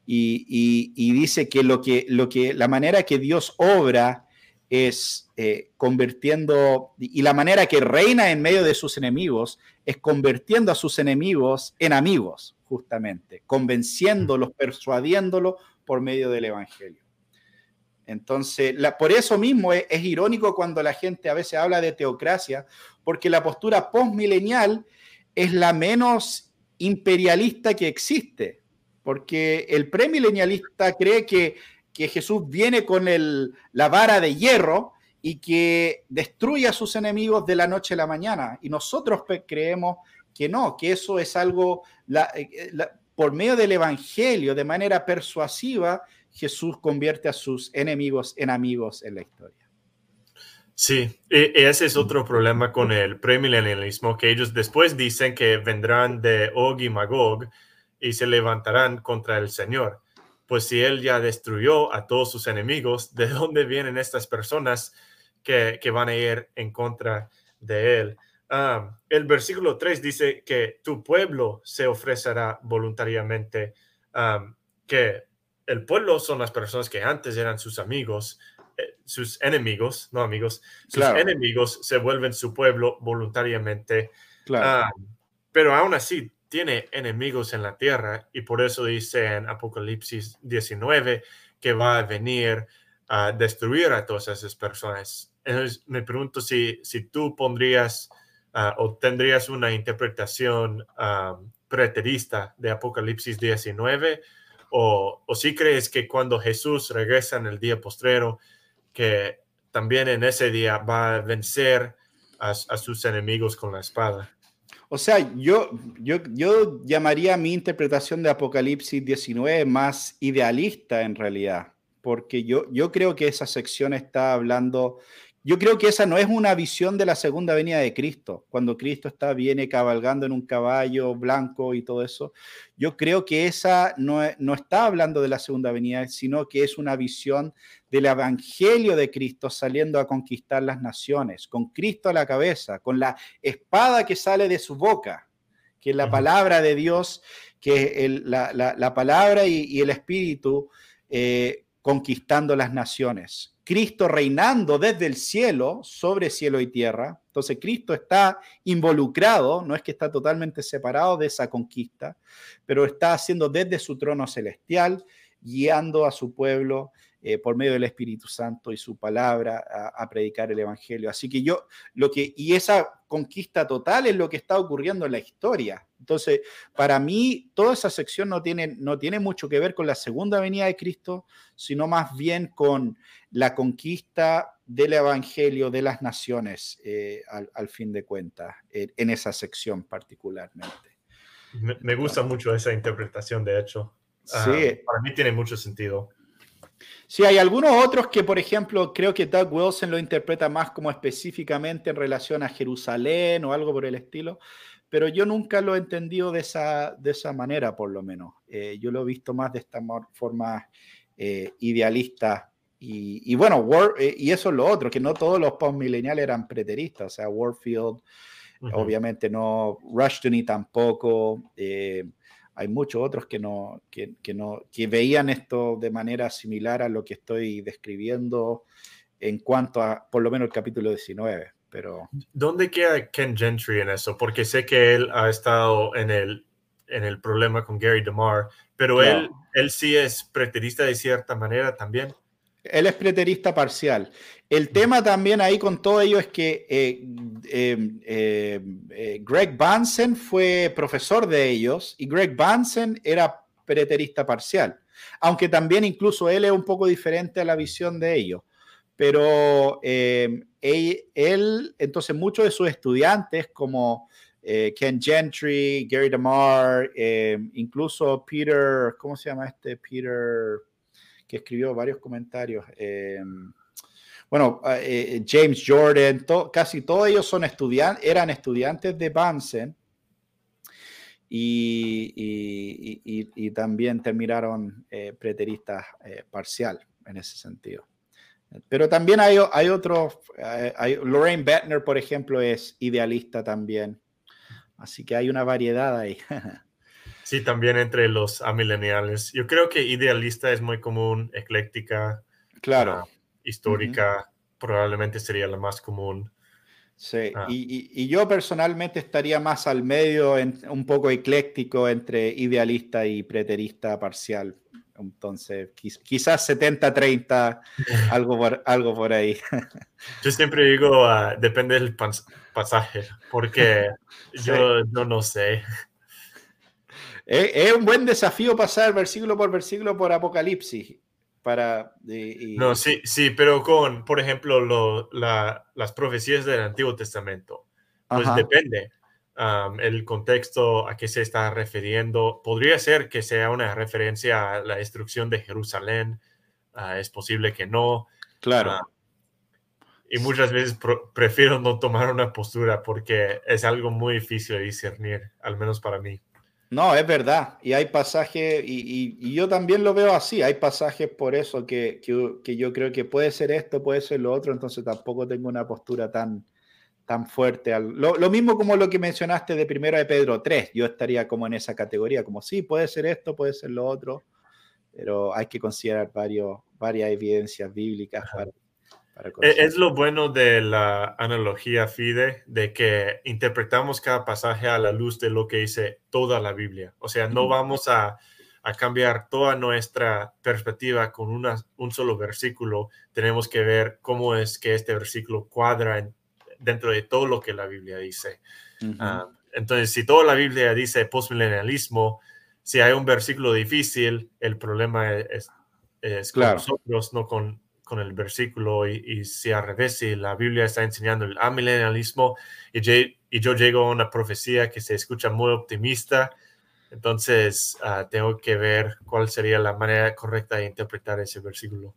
S1: Y, dice que, lo que, lo que la manera que Dios obra es eh, convirtiendo, y la manera que reina en medio de sus enemigos es convirtiendo a sus enemigos en amigos, justamente, convenciéndolos, persuadiéndolos por medio del Evangelio. Entonces, por eso mismo es, irónico cuando la gente a veces habla de teocracia, porque la postura postmilenial es la menos imperialista que existe, porque el premilenialista cree que, que Jesús viene con la vara de hierro y que destruye a sus enemigos de la noche a la mañana. Y nosotros creemos que no, que eso es algo, eh, por medio del Evangelio, de manera persuasiva, Jesús convierte a sus enemigos en amigos en la historia.
S2: Sí, e, ese es otro problema con el premilenialismo, que ellos después dicen que vendrán de Og y Magog y se levantarán contra el Señor. Pues si Él ya destruyó a todos sus enemigos, ¿de dónde vienen estas personas que, van a ir en contra de Él? Ah, el versículo 3 dice que tu pueblo se ofrecerá voluntariamente, ah, que el pueblo son las personas que antes eran sus amigos, eh, sus enemigos, no amigos, sus enemigos se vuelven su pueblo voluntariamente. Ah, pero aún así tiene enemigos en la tierra y por eso dice en Apocalipsis 19 que va a venir a destruir a todas esas personas. Entonces me pregunto si, si tú pondrías ah, o tendrías una interpretación uh, preterista de Apocalipsis 19 o, o si crees que cuando Jesús regresa en el día postrero, que también en ese día va a vencer a, sus enemigos con la espada.
S1: O sea, yo, yo, yo llamaría mi interpretación de Apocalipsis 19 más idealista en realidad, porque yo, yo creo que esa sección está hablando yo creo que esa no es una visión de la segunda venida de Cristo, cuando Cristo está, viene cabalgando en un caballo blanco y todo eso. Yo creo que esa no, no está hablando de la segunda venida, sino que es una visión del evangelio de Cristo saliendo a conquistar las naciones, con Cristo a la cabeza, con la espada que sale de su boca, que es la palabra de Dios, que es la, palabra y, el Espíritu eh, conquistando las naciones. Cristo reinando desde el cielo, sobre cielo y tierra. Entonces Cristo está involucrado, no es que está totalmente separado de esa conquista, pero está haciendo desde su trono celestial, guiando a su pueblo eh, por medio del Espíritu Santo y su palabra a, predicar el Evangelio. Así que yo, lo que, y esa conquista total es lo que está ocurriendo en la historia. Entonces, para mí, toda esa sección no tiene, no tiene mucho que ver con la segunda venida de Cristo, sino más bien con la conquista del Evangelio de las naciones, eh, al, fin de cuentas, en esa sección particularmente.
S2: Me, gusta mucho esa interpretación, de hecho. Ah, sí. para mí tiene mucho sentido.
S1: Sí, hay algunos otros que, por ejemplo, creo que Doug Wilson lo interpreta más como específicamente en relación a Jerusalén o algo por el estilo, pero yo nunca lo he entendido de esa, de esa manera, por lo menos. Eh, yo lo he visto más de esta forma eh, idealista. Y, bueno, eh, y eso es lo otro, que no todos los postmillennials eran preteristas, o sea, Warfield, obviamente no, Rushton y tampoco hay muchos otros que no, que, no, que veían esto de manera similar a lo que estoy describiendo en cuanto a, por lo menos, el capítulo 19. Pero...
S2: ¿Dónde queda Ken Gentry en eso? Porque sé que él ha estado en el, en el problema con Gary DeMar, pero él, él sí es preterista de cierta manera también.
S1: Él es preterista parcial. El tema también ahí con todo ello es que eh, em, em, eh, Greg Bansen fue profesor de ellos y Greg Bansen era preterista parcial, aunque también incluso él es un poco diferente a la visión de ellos. Pero em, él, entonces muchos de sus estudiantes como eh, Ken Gentry, Gary DeMar, incluso Peter, ¿cómo se llama este? Peter que escribió varios comentarios. Eh, bueno, eh, eh, James Jordan, casi todos ellos son eran estudiantes de Bansen y, también terminaron preteristas parcial en ese sentido. Pero también hay, hay otros, Lorraine Bettner, por ejemplo, es idealista también. Así que hay una variedad ahí.
S2: Sí, también entre los amileniales. Yo creo que idealista es muy común, ecléctica.
S1: Claro. Ah,
S2: histórica, probablemente sería la más común.
S1: Sí, ah. y, yo personalmente estaría más al medio, en, un poco ecléctico entre idealista y preterista parcial. Entonces, quizás 70-30, algo por, algo por ahí.
S2: Yo siempre digo, uh, depende del pasaje, porque yo, yo no sé.
S1: Es, un buen desafío pasar versículo por versículo por Apocalipsis. para...
S2: No, sí, sí, pero con, por ejemplo, las profecías del Antiguo Testamento, pues depende. el contexto a qué se está refiriendo. Podría ser que sea una referencia a la destrucción de Jerusalén. Ah, es posible que no.
S1: Claro. Ah,
S2: y muchas veces prefiero no tomar una postura porque es algo muy difícil de discernir, al menos para mí.
S1: No, es verdad. Y hay pasajes, y, yo también lo veo así, hay pasajes por eso que, yo creo que puede ser esto, puede ser lo otro, entonces tampoco tengo una postura tan, tan fuerte. Lo, lo, mismo como lo que mencionaste de primero de Pedro 3, yo estaría como en esa categoría, como sí, puede ser esto, puede ser lo otro, pero hay que considerar varios, varias evidencias bíblicas para,
S2: e, es lo bueno de la analogía FIDE, de que interpretamos cada pasaje a la luz de lo que dice toda la Biblia. O sea, no vamos a, cambiar toda nuestra perspectiva con un solo versículo. Tenemos que ver cómo es que este versículo cuadra dentro de todo lo que la Biblia dice. Ah, entonces, si toda la Biblia dice postmilenialismo, si hay un versículo difícil, el problema es, con nosotros, no con con el versículo y, si al revés, si la Biblia está enseñando el amilenialismo y, y yo llego a una profecía que se escucha muy optimista, entonces ah, tengo que ver cuál sería la manera correcta de interpretar ese versículo.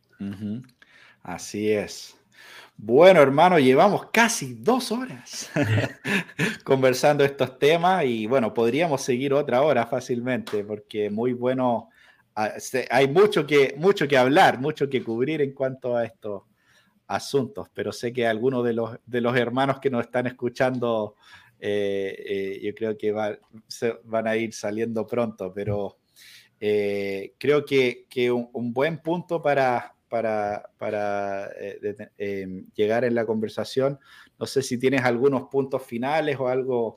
S1: Así es. Bueno, hermano, llevamos casi dos horas conversando estos temas y bueno, podríamos seguir otra hora fácilmente porque muy bueno hay mucho que, mucho que hablar, mucho que cubrir en cuanto a estos asuntos, pero sé que algunos de los, de los hermanos que nos están escuchando, eh, eh, yo creo que van a ir saliendo pronto, pero eh, creo que, un, buen punto para, para, para llegar en la conversación, no sé si tienes algunos puntos finales o algo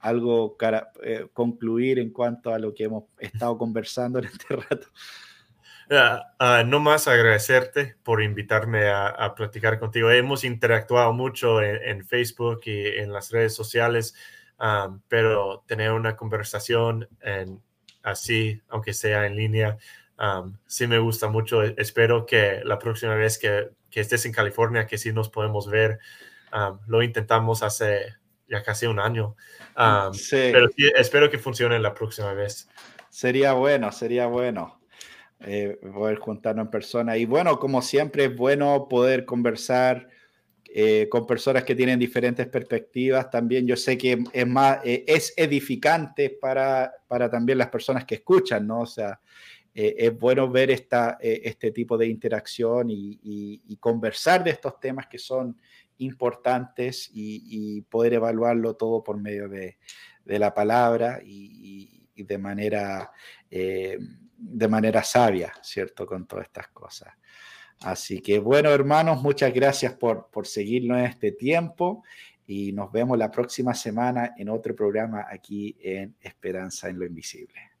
S1: algo para eh, concluir en cuanto a lo que hemos estado conversando en este rato.
S2: Uh, no más agradecerte por invitarme a, platicar contigo. Hemos interactuado mucho en, Facebook y en las redes sociales, pero tener una conversación en, así, aunque sea en línea, sí me gusta mucho. Espero que la próxima vez que, que estés en California, que sí nos podemos ver. lo intentamos hace ya casi un año. Pero espero que funcione la próxima vez.
S1: Sería bueno, sería bueno eh, poder juntarnos en persona. Y bueno, como siempre, es bueno poder conversar eh, con personas que tienen diferentes perspectivas. También yo sé que es, más, eh, es edificante para, para también las personas que escuchan, ¿no? O sea, es bueno ver esta, este tipo de interacción y, y, conversar de estos temas que son importantes y, poder evaluarlo todo por medio de, la palabra y, de, manera, eh, de manera sabia, ¿cierto? Con todas estas cosas. Así que bueno, hermanos, muchas gracias por, por seguirnos en este tiempo y nos vemos la próxima semana en otro programa aquí en Esperanza en lo Invisible.